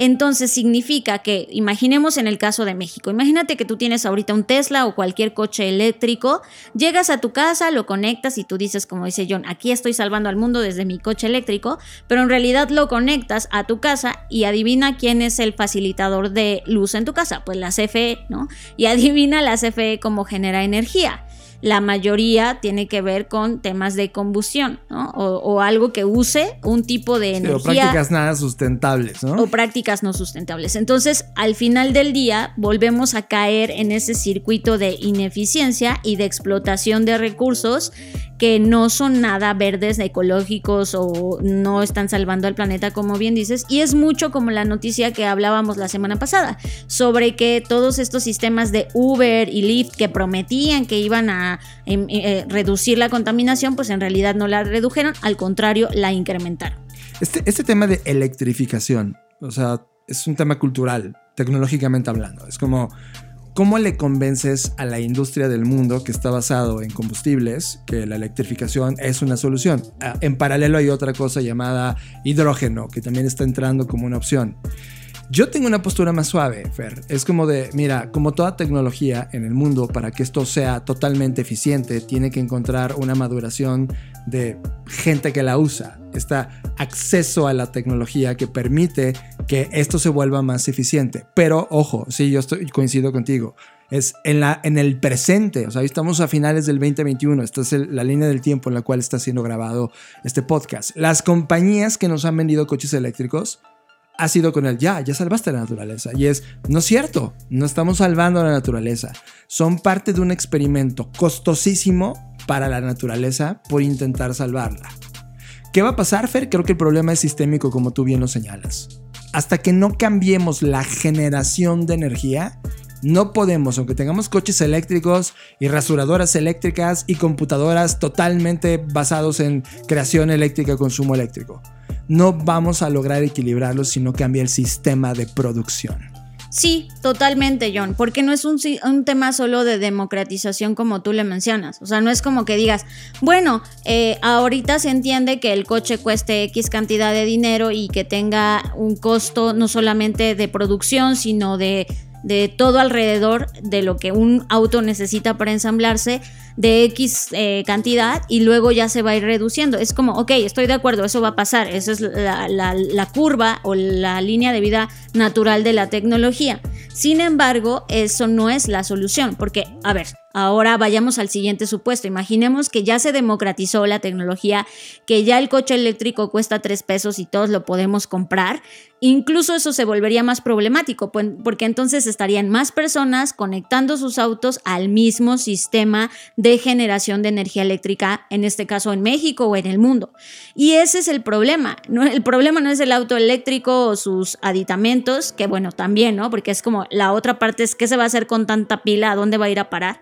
Entonces significa que, imaginemos en el caso de México, imagínate que tú tienes ahorita un Tesla o cualquier coche eléctrico, llegas a tu casa, lo conectas y tú dices, como dice John, aquí estoy salvando al mundo desde mi coche eléctrico, pero en realidad lo conectas a tu casa y adivina quién es el facilitador de luz en tu casa, pues la CFE, ¿no? Y adivina la CFE cómo genera energía la mayoría tiene que ver con temas de combustión, ¿no? O, algo que use un tipo de energía. o prácticas nada sustentables, ¿no? O prácticas no sustentables. Entonces, al final del día, volvemos a caer en ese circuito de ineficiencia y de explotación de recursos que no son nada verdes, ecológicos o no están salvando al planeta, como bien dices. Y es mucho como la noticia que hablábamos la semana pasada, sobre que todos estos sistemas de Uber y Lyft que prometían que iban a em, eh, reducir la contaminación, pues en realidad no la redujeron, al contrario, la incrementaron. Este, este tema de electrificación, o sea, es un tema cultural, tecnológicamente hablando. Es como ¿Cómo le convences a la industria del mundo que está basado en combustibles que la electrificación es una solución? Ah, en paralelo hay otra cosa llamada hidrógeno, que también está entrando como una opción. Yo tengo una postura más suave, Fer. Es como de, mira, como toda tecnología en el mundo, para que esto sea totalmente eficiente, tiene que encontrar una maduración de gente que la usa. Este acceso a la tecnología que permite que esto se vuelva más eficiente. Pero, ojo, sí, yo estoy, coincido contigo. Es en, la, en el presente, o sea, estamos a finales del 2021, esta es la línea del tiempo en la cual está siendo grabado este podcast. Las compañías que nos han vendido coches eléctricos ha sido con el ya, ya salvaste la naturaleza. Y es, no es cierto, no estamos salvando la naturaleza. Son parte de un experimento costosísimo para la naturaleza por intentar salvarla. ¿Qué va a pasar, Fer? Creo que el problema es sistémico, como tú bien lo señalas. Hasta que no cambiemos la generación de energía, no podemos, aunque tengamos coches eléctricos y rasuradoras eléctricas y computadoras totalmente basados en creación eléctrica y consumo eléctrico no vamos a lograr equilibrarlo si no cambia el sistema de producción. Sí, totalmente, John, porque no es un, tema solo de democratización como tú le mencionas. O sea, no es como que digas, bueno, eh, ahorita se entiende que el coche cueste X cantidad de dinero y que tenga un costo no solamente de producción, sino de de todo alrededor de lo que un auto necesita para ensamblarse de X eh, cantidad y luego ya se va a ir reduciendo. Es como, ok, estoy de acuerdo, eso va a pasar, esa es la, curva o la línea de vida natural de la tecnología. Sin embargo, eso no es la solución, porque, a ver, Ahora vayamos al siguiente supuesto. Imaginemos que ya se democratizó la tecnología, que ya el coche eléctrico cuesta 3 pesos y todos lo podemos comprar. Incluso eso se volvería más problemático, porque entonces estarían más personas conectando sus autos al mismo sistema de generación de energía eléctrica, en este caso en México o en el mundo. Y ese es el problema. ¿no? El problema no es el auto eléctrico o sus aditamentos, que bueno, también, ¿no? Porque es como la otra parte es qué se va a hacer con tanta pila, a dónde va a ir a parar.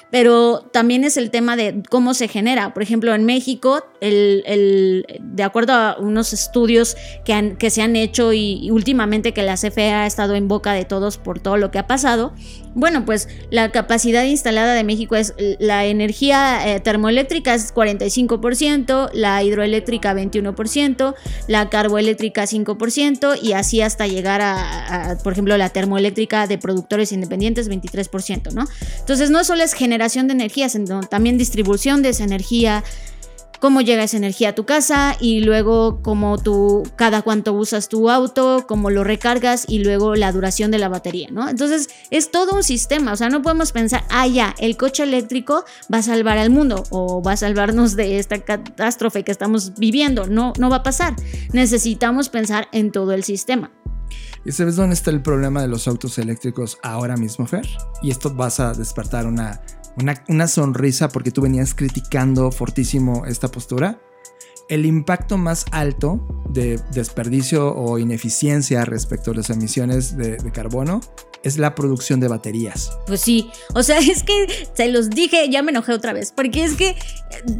Pero también es el tema de cómo se genera. Por ejemplo, en México, el, de acuerdo a unos estudios que, han, que se han hecho y y, últimamente que la CFE ha estado en boca de todos por todo lo que ha pasado, bueno, pues la capacidad instalada de México es la energía eh, termoeléctrica es 45%, la hidroeléctrica 21%, la carboeléctrica 5% y así hasta llegar a, a, por ejemplo, la termoeléctrica de productores independientes 23%, ¿no? Entonces no solo es generación de energía, sino también distribución de esa energía, cómo llega esa energía a tu casa y luego cómo tú, cada cuánto usas tu auto, cómo lo recargas y luego la duración de la batería, ¿no? Entonces es todo un sistema, o sea, no podemos pensar, ah, ya, el coche eléctrico va a salvar al mundo o va a salvarnos de esta catástrofe que estamos viviendo, no, no va a pasar. Necesitamos pensar en todo el sistema. ¿Y sabes dónde está el problema de los autos eléctricos ahora mismo, Fer? Y esto vas a despertar una una, sonrisa porque tú venías criticando fortísimo esta postura. El impacto más alto de desperdicio o ineficiencia respecto a las emisiones de carbono es la producción de baterías. Pues sí, o sea, es que se los dije, ya me enojé otra vez, porque es que eh,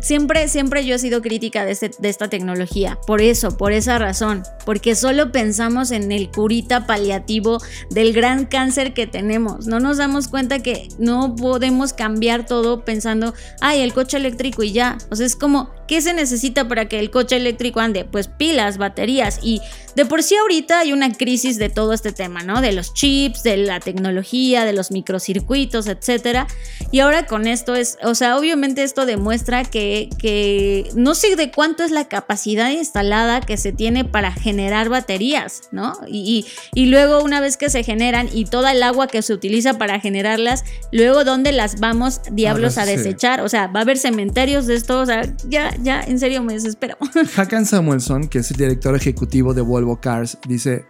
siempre, siempre yo he sido crítica de, este, de esta tecnología, por eso, por esa razón, porque solo pensamos en el curita paliativo del gran cáncer que tenemos, no nos damos cuenta que no podemos cambiar todo pensando, ay, el coche eléctrico y ya, o sea, es como, ¿qué se necesita para que el coche eléctrico ande? Pues pilas, baterías y de por sí ahorita hay una crisis de todo este tema, ¿no? De los chips, de la tecnología, de los microcircuitos, etcétera. Y ahora con esto es, o sea, obviamente esto demuestra que, que no sé de cuánto es la capacidad instalada que se tiene para generar baterías, ¿no? Y, y, luego una vez que se generan y toda el agua que se utiliza para generarlas, luego dónde las vamos diablos a, desechar, o sea, va a haber cementerios de esto, o sea, ya, ya, en serio me desespero. Hakan Samuelson, que es el director ejecutivo de Volvo Cars, dice,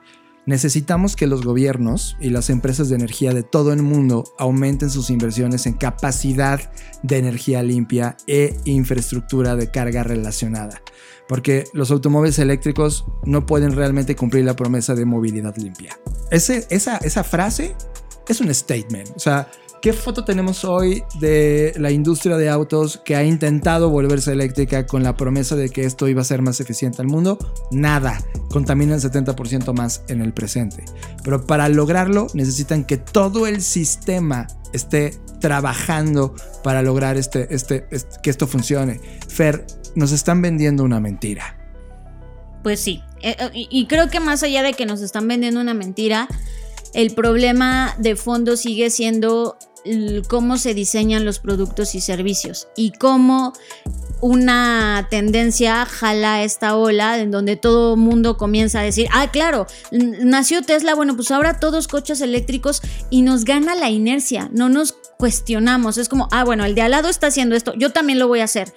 necesitamos que los gobiernos y las empresas de energía de todo el mundo aumenten sus inversiones en capacidad de energía limpia e infraestructura de carga relacionada, porque los automóviles eléctricos no pueden realmente cumplir la promesa de movilidad limpia. Esa, esa frase es un statement, o sea, ¿Qué foto tenemos hoy de la industria de autos que ha intentado volverse eléctrica con la promesa de que esto iba a ser más eficiente al mundo? Nada. Contamina el 70% más en el presente. Pero para lograrlo necesitan que todo el sistema esté trabajando para lograr este, este, este que esto funcione. Fer, nos están vendiendo una mentira. Pues sí. Eh, eh, y creo que más allá de que nos están vendiendo una mentira, el problema de fondo sigue siendo cómo se diseñan los productos y servicios y cómo una tendencia jala esta ola en donde todo mundo comienza a decir, ah, claro, nació Tesla, bueno, pues ahora todos coches eléctricos y nos gana la inercia, no nos cuestionamos, es como, ah, bueno, el de al lado está haciendo esto, yo también lo voy a hacer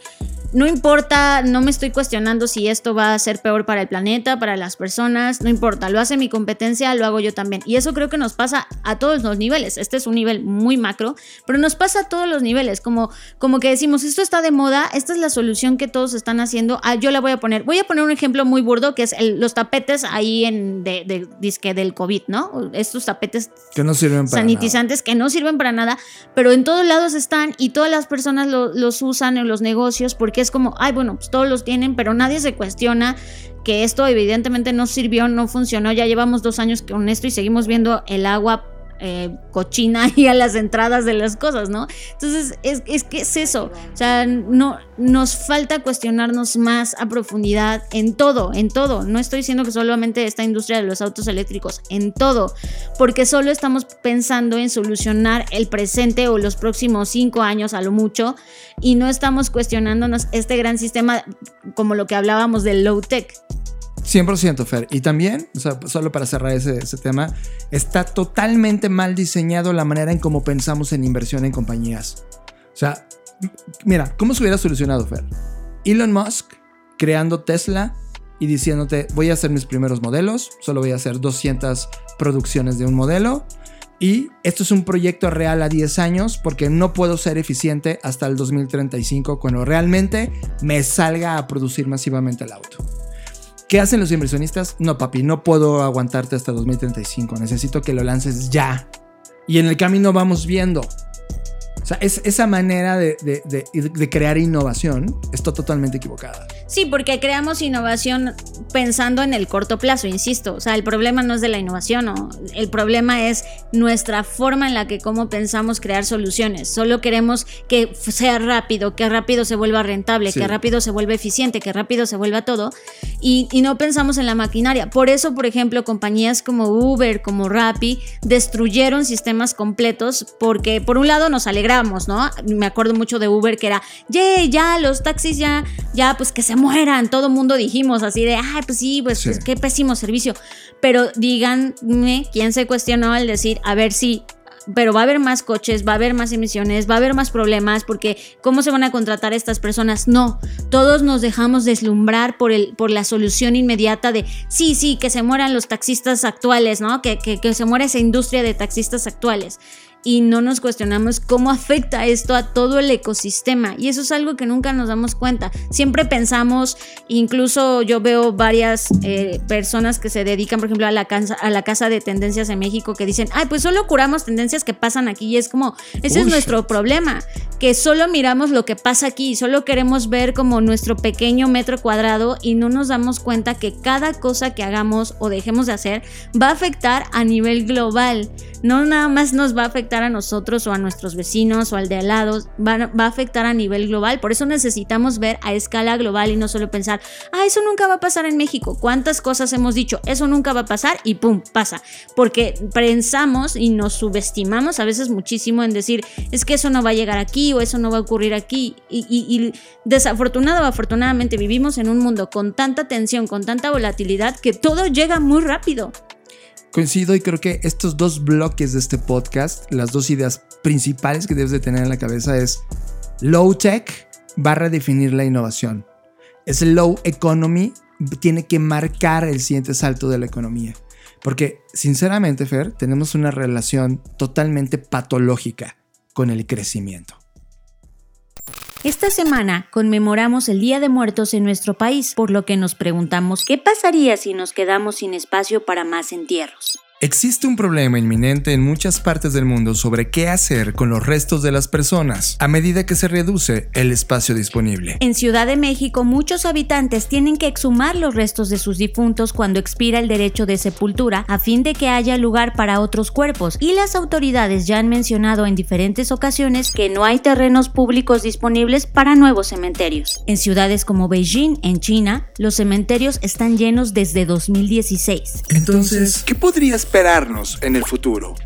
no importa, no me estoy cuestionando si esto va a ser peor para el planeta, para las personas, no importa, lo hace mi competencia, lo hago yo también. Y eso creo que nos pasa a todos los niveles. Este es un nivel muy macro, pero nos pasa a todos los niveles, como, como que decimos, esto está de moda, esta es la solución que todos están haciendo, ah, yo la voy a poner. Voy a poner un ejemplo muy burdo, que es los tapetes ahí en, de, disque del COVID, ¿no? Estos tapetes que no sirven para sanitizantes que no sirven para nada, pero en todos lados están y todas las personas los usan en los negocios porque es como, ay, bueno, pues todos los tienen, pero nadie se cuestiona que esto evidentemente no sirvió, no funcionó. Ya llevamos dos años con esto y seguimos viendo el agua eh, cochina y a las entradas de las cosas, ¿no? Entonces, es, es, que es eso. O sea, no, nos falta cuestionarnos más a profundidad en todo, en todo. No estoy diciendo que solamente esta industria de los autos eléctricos, en todo. Porque solo estamos pensando en solucionar el presente o los próximos cinco años a lo mucho y no estamos cuestionándonos este gran sistema como lo que hablábamos del low tech. 100% Fer. Y también, solo para cerrar ese, tema, está totalmente mal diseñado la manera en cómo pensamos en inversión en compañías. O sea, mira, ¿cómo se hubiera solucionado, Fer? Elon Musk creando Tesla y diciéndote, voy a hacer mis primeros modelos, solo voy a hacer 200 producciones de un modelo. Y esto es un proyecto real a 10 años porque no puedo ser eficiente hasta el 2035 cuando realmente me salga a producir masivamente el auto. ¿Qué hacen los inversionistas? No, papi, no puedo aguantarte hasta 2035. Necesito que lo lances ya. Y en el camino vamos viendo. O sea, es, esa manera de, de- de- de crear innovación está totalmente equivocada. Sí, porque creamos innovación pensando en el corto plazo, insisto. O sea, el problema no es de la innovación, ¿no? el problema es nuestra forma en la que cómo pensamos crear soluciones. Solo queremos que sea rápido, que rápido se vuelva rentable, Sí. que rápido se vuelva eficiente, que rápido se vuelva todo. Y, y no pensamos en la maquinaria. Por eso, por ejemplo, compañías como Uber, como Rappi, destruyeron sistemas completos porque por un lado nos alegramos, ¿no? Me acuerdo mucho de Uber que era, ¡yay! Ya, los taxis ya, ya, pues que se mueran. Todo mundo dijimos así de, ay, pues sí, pues, Sí. pues, qué pésimo servicio. Pero díganme quién se cuestionó al decir, a ver si pero va a haber más coches, va a haber más emisiones, va a haber más problemas, porque ¿cómo se van a contratar estas personas? No, todos nos dejamos deslumbrar por, el, por la solución inmediata de, sí, sí, que se mueran los taxistas actuales, ¿no? Que, que, que se muera esa industria de taxistas actuales. Y no nos cuestionamos cómo afecta esto a todo el ecosistema. Y eso es algo que nunca nos damos cuenta. Siempre pensamos, incluso yo veo varias eh, personas que se dedican, por ejemplo, a la, casa, a la casa de tendencias en México que dicen, ay, pues solo curamos tendencias que pasan aquí. Y es como, ese es nuestro problema, que solo miramos lo que pasa aquí, solo queremos ver como nuestro pequeño metro cuadrado y no nos damos cuenta que cada cosa que hagamos o dejemos de hacer va a afectar a nivel global. No nada más nos va a afectar a nosotros o a nuestros vecinos o al de al lado, va, va a afectar a nivel global. Por eso necesitamos ver a escala global y no solo pensar, ah, eso nunca va a pasar en México. ¿Cuántas cosas hemos dicho? Eso nunca va a pasar y pum, pasa. Porque pensamos y nos subestimamos a veces muchísimo en decir, es que eso no va a llegar aquí o eso no va a ocurrir aquí. Y, y, y desafortunado o afortunadamente vivimos en un mundo con tanta tensión, con tanta volatilidad, que todo llega muy rápido. Coincido y creo que estos dos bloques de este podcast, las dos ideas principales que debes de tener en la cabeza es low tech va a redefinir la innovación. Es low economy tiene que marcar el siguiente salto de la economía. Porque sinceramente, Fer, tenemos una relación totalmente patológica con el crecimiento. Esta semana conmemoramos el Día de Muertos en nuestro país, por lo que nos preguntamos qué pasaría si nos quedamos sin espacio para más entierros. Existe un problema inminente en muchas partes del mundo sobre qué hacer con los restos de las personas a medida que se reduce el espacio disponible. En Ciudad de México, muchos habitantes tienen que exhumar los restos de sus difuntos cuando expira el derecho de sepultura a fin de que haya lugar para otros cuerpos, y las autoridades ya han mencionado en diferentes ocasiones que no hay terrenos públicos disponibles para nuevos cementerios. En ciudades como Beijing, en China, los cementerios están llenos desde 2016. Entonces, ¿Qué podría esperarnos en el futuro?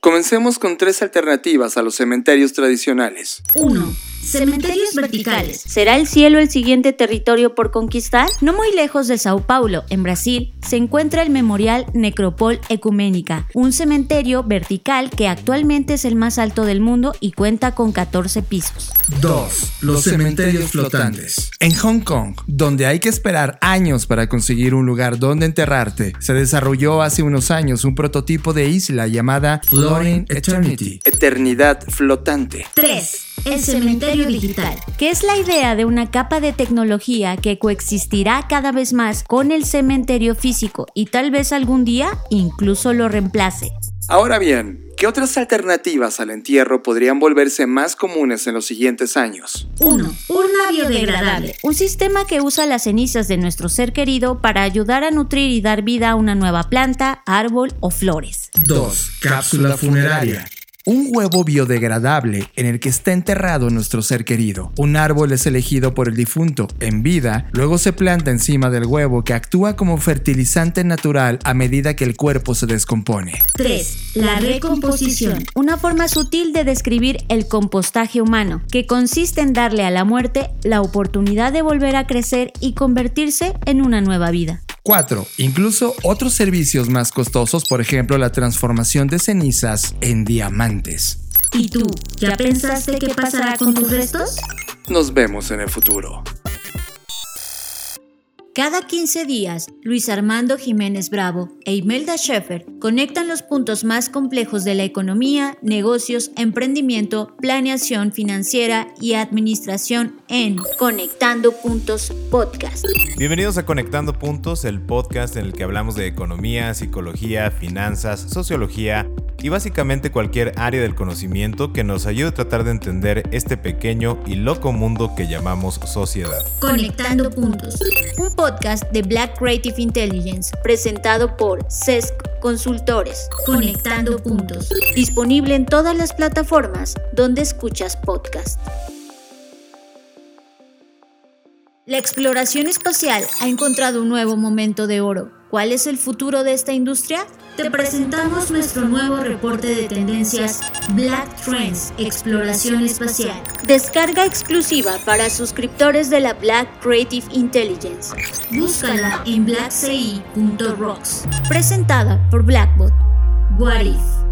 Comencemos con tres alternativas a los cementerios tradicionales. 1. Cementerios verticales. ¿Será el cielo el siguiente territorio por conquistar? No muy lejos de Sao Paulo, en Brasil, se encuentra el Memorial Necropol Ecuménica, un cementerio vertical que actualmente es el más alto del mundo y cuenta con 14 pisos. 2. Los cementerios flotantes. En Hong Kong, donde hay que esperar años para conseguir un lugar donde enterrarte, se desarrolló hace unos años un prototipo de isla llamada Floating Eternity. Eternidad flotante. 3. El cementerio digital, que es la idea de una capa de tecnología que coexistirá cada vez más con el cementerio físico y tal vez algún día incluso lo reemplace. Ahora bien, ¿qué otras alternativas al entierro podrían volverse más comunes en los siguientes años? 1. Urna biodegradable. Un sistema que usa las cenizas de nuestro ser querido para ayudar a nutrir y dar vida a una nueva planta, árbol o flores. 2. Cápsula funeraria. Un huevo biodegradable en el que está enterrado nuestro ser querido. Un árbol es elegido por el difunto en vida, luego se planta encima del huevo que actúa como fertilizante natural a medida que el cuerpo se descompone. 3. La recomposición. Una forma sutil de describir el compostaje humano, que consiste en darle a la muerte la oportunidad de volver a crecer y convertirse en una nueva vida. 4. Incluso otros servicios más costosos, por ejemplo la transformación de cenizas en diamantes. ¿Y tú, ya pensaste qué pasará con tus restos? Nos vemos en el futuro. Cada 15 días, Luis Armando Jiménez Bravo e Imelda Schaeffer conectan los puntos más complejos de la economía, negocios, emprendimiento, planeación financiera y administración en Conectando Puntos Podcast. Bienvenidos a Conectando Puntos, el podcast en el que hablamos de economía, psicología, finanzas, sociología y básicamente cualquier área del conocimiento que nos ayude a tratar de entender este pequeño y loco mundo que llamamos sociedad. Conectando Puntos, un podcast de Black Creative Intelligence presentado por CESC Consultores. Conectando Puntos, disponible en todas las plataformas donde escuchas podcast. La exploración espacial ha encontrado un nuevo momento de oro. ¿Cuál es el futuro de esta industria? Te presentamos nuestro nuevo reporte de tendencias Black Trends Exploración Espacial. Descarga exclusiva para suscriptores de la Black Creative Intelligence. Búscala en blackci.rocks. Presentada por Blackbot. What If?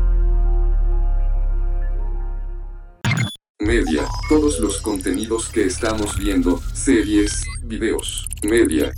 Media, todos los contenidos que estamos viendo, series, videos, media.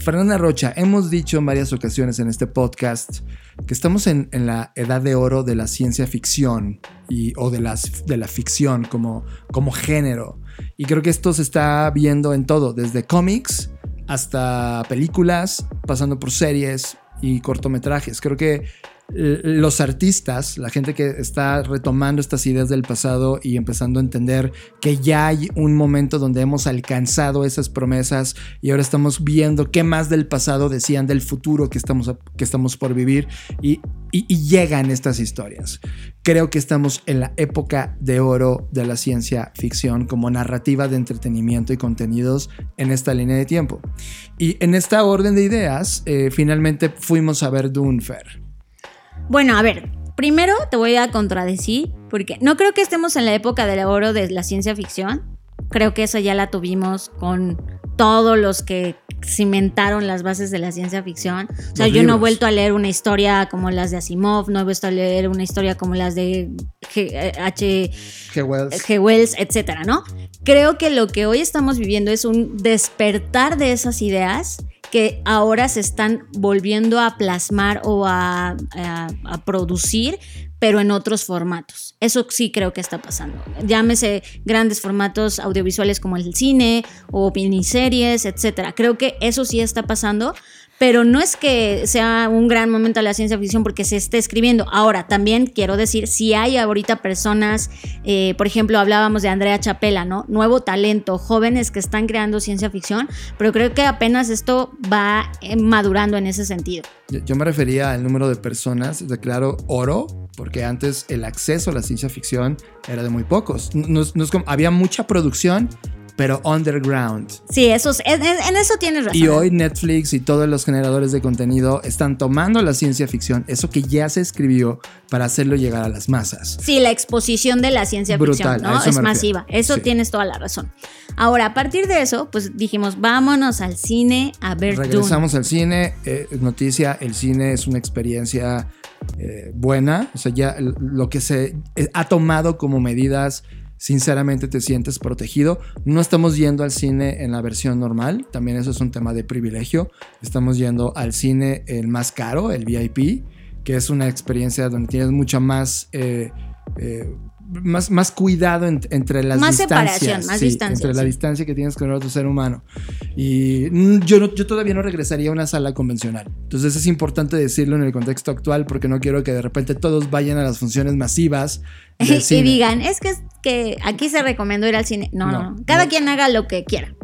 Fernanda Rocha, hemos dicho en varias ocasiones en este podcast que estamos en, en la edad de oro de la ciencia ficción y, o de, las, de la ficción como, como género. Y creo que esto se está viendo en todo, desde cómics hasta películas, pasando por series y cortometrajes. Creo que los artistas, la gente que está retomando estas ideas del pasado y empezando a entender que ya hay un momento donde hemos alcanzado esas promesas y ahora estamos viendo qué más del pasado decían del futuro que estamos, que estamos por vivir y llegan estas historias. Creo que estamos en la época de oro de la ciencia ficción como narrativa de entretenimiento y contenidos en esta línea de tiempo. Y en esta orden de ideas, eh, finalmente fuimos a ver Dunfer. Bueno, a ver, primero te voy a contradecir, porque no creo que estemos en la época del oro de la ciencia ficción. Creo que esa ya la tuvimos con todos los que cimentaron las bases de la ciencia ficción. O sea, Los yo no he vuelto a leer una historia como las de Asimov, no he vuelto a leer una historia como las de G- eh, H. G. Wells. G. Wells, etcétera, ¿no? Creo que lo que hoy estamos viviendo es un despertar de esas ideas que ahora se están volviendo a plasmar o a, producir, pero en otros formatos. Eso sí creo que está pasando. Llámese grandes formatos audiovisuales como el cine o miniseries, etcétera. Creo que eso sí está pasando. Pero no es que sea un gran momento de la ciencia ficción porque se esté escribiendo. Ahora, también quiero decir, si hay ahorita personas, eh, por ejemplo, hablábamos de Andrea Chapela, ¿no? Nuevo talento, jóvenes que están creando ciencia ficción, pero creo que apenas esto va eh, madurando en ese sentido. Yo, me refería al número de personas, de claro, oro, porque antes el acceso a la ciencia ficción era de muy pocos. No es- no es como- había mucha producción, pero underground. Sí, eso, es- en, en- eso tienes razón. Y hoy Netflix y todos los generadores de contenido están tomando la ciencia ficción, eso que ya se escribió, para hacerlo llegar a las masas. Sí, la exposición de la ciencia Brutal, ficción, ¿no? Es masiva. Eso Sí. tienes toda la razón. Ahora, a partir de eso, pues dijimos, vámonos al cine a ver Dune. Regresamos al cine. eh, noticia, el cine es una experiencia eh, buena. O sea, ya lo que se eh, ha tomado como medidas, sinceramente te sientes protegido. No estamos yendo al cine en la versión normal. También eso es un tema de privilegio. Estamos yendo al cine el más caro, el VIP, que es una experiencia donde tienes mucha más... eh, más, más cuidado en- entre las Más distancias. separación, más sí, distancia, Entre la distancia que tienes con el otro ser humano. Y mm, yo, no- yo todavía no regresaría a una sala convencional. Entonces es importante decirlo en el contexto actual porque no quiero que de repente todos vayan a las funciones masivas y digan, es que, es que aquí se recomendó ir al cine. No, no, No, no. Cada no. quien haga lo que quiera.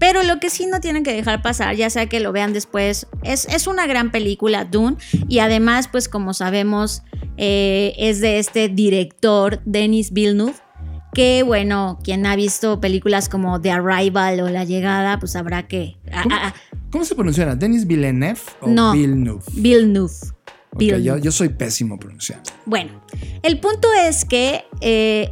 Pero lo que sí no tienen que dejar pasar, ya sea que lo vean después, es, es una gran película, Dune, y además, pues como sabemos, eh, es de este director, Denis Villeneuve, que bueno, quien ha visto películas como The Arrival o La Llegada, pues sabrá que... ¿Cómo? ah, ah, ¿Cómo se pronuncia? ¿Denis Villeneuve o No. Villeneuve? Villeneuve. Villeneuve. yo, yo soy pésimo pronunciando. Bueno, el punto es que eh,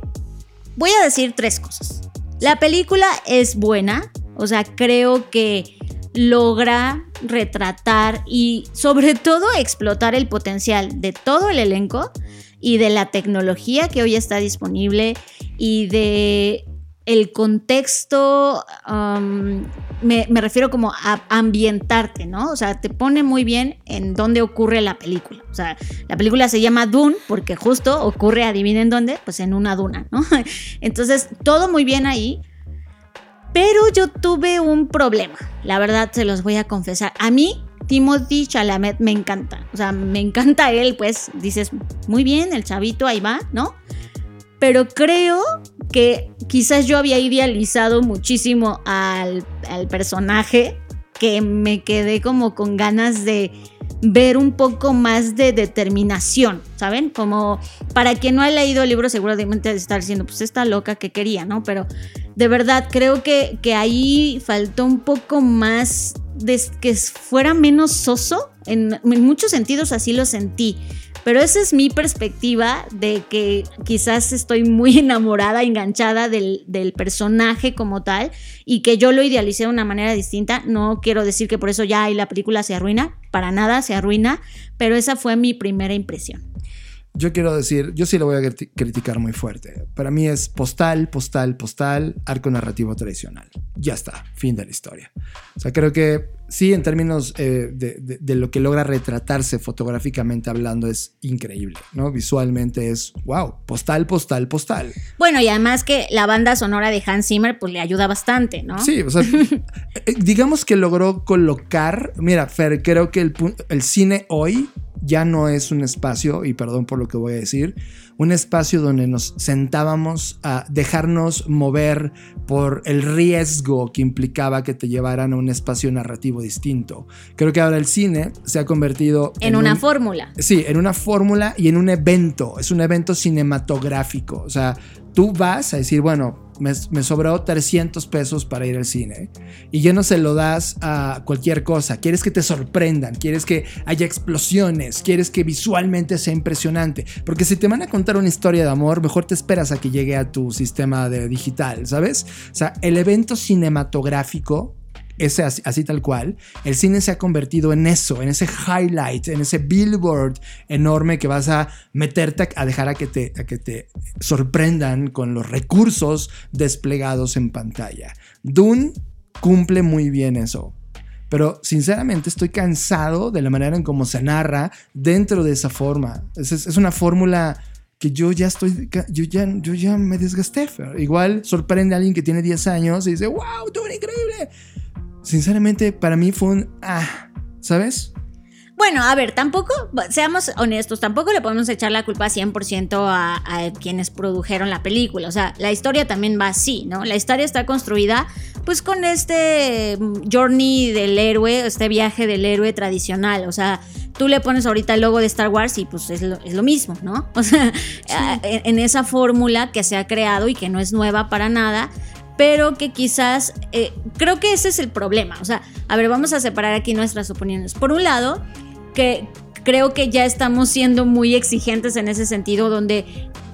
voy a decir tres cosas. La película es buena, o sea, creo que logra retratar y sobre todo explotar el potencial de todo el elenco y de la tecnología que hoy está disponible y de el contexto, um, me, refiero como a ambientarte, ¿no? O sea, te pone muy bien en dónde ocurre la película. O sea, la película se llama Dune porque justo ocurre, adivinen dónde, pues en una duna, ¿no? Entonces, todo muy bien ahí. Pero yo tuve un problema, la verdad se los voy a confesar. A mí, Timothy Chalamet me encanta. O sea, me encanta él, pues dices, muy bien, el chavito ahí va, ¿no? Pero creo que quizás yo había idealizado muchísimo al, personaje que me quedé como con ganas de ver un poco más de determinación, ¿saben? Como para quien no ha leído el libro seguramente estar diciendo, pues esta loca que quería, ¿no? Pero de verdad creo que, que ahí faltó un poco más de que fuera menos soso, en muchos sentidos así lo sentí. Pero esa es mi perspectiva de que quizás estoy muy enamorada, enganchada del, personaje como tal y que yo lo idealicé de una manera distinta. No quiero decir que por eso ya la película se arruina, para nada se arruina, pero esa fue mi primera impresión. Yo quiero decir, yo sí lo voy a criticar muy fuerte. Para mí es postal, postal, postal, arco narrativo tradicional. Ya está, fin de la historia. O sea, creo que sí, en términos eh, de, lo que logra retratarse fotográficamente hablando, es increíble, ¿no? Visualmente es, wow, postal, postal, postal. Bueno, y además que la banda sonora de Hans Zimmer, pues le ayuda bastante, ¿no? Sí, o sea, eh, digamos que logró colocar, mira, Fer, creo que el, el cine hoy ya no es un espacio, y perdón por lo que voy a decir, un espacio donde nos sentábamos a dejarnos mover por el riesgo que implicaba que te llevaran a un espacio narrativo distinto. Creo que ahora el cine se ha convertido en, una fórmula. Sí, en una fórmula y en un evento, es un evento cinematográfico, o sea, tú vas a decir, bueno, me, sobró 300 pesos para ir al cine y ya no se lo das a cualquier cosa. Quieres que te sorprendan, quieres que haya explosiones, quieres que visualmente sea impresionante. Porque si te van a contar una historia de amor, mejor te esperas a que llegue a tu sistema de digital, ¿sabes? O sea, el evento cinematográfico ese así, tal cual, el cine se ha convertido en eso, en ese highlight, en ese billboard enorme que vas a meterte a dejar a que te, a que te sorprendan con los recursos desplegados en pantalla. Dune cumple muy bien eso. Pero sinceramente estoy cansado de la manera en cómo se narra dentro de esa forma. Es, es una fórmula que yo ya estoy, yo ya, yo ya me desgasté. Igual sorprende a alguien que tiene 10 años y dice, wow, Dune increíble sinceramente para mí fue un... Ah, ¿sabes? Bueno, a ver, tampoco, seamos honestos, tampoco le podemos echar la culpa 100% a, a, quienes produjeron la película. O sea, la historia también va así, ¿no? La historia está construida pues con este journey del héroe, este viaje del héroe tradicional. O sea, tú le pones ahorita el logo de Star Wars y pues es lo, mismo, ¿no? O sea, en esa fórmula que se ha creado y que no es nueva para nada, pero que quizás eh, creo que ese es el problema. O sea, a ver, vamos a separar aquí nuestras opiniones. Por un lado, que creo que ya estamos siendo muy exigentes en ese sentido, donde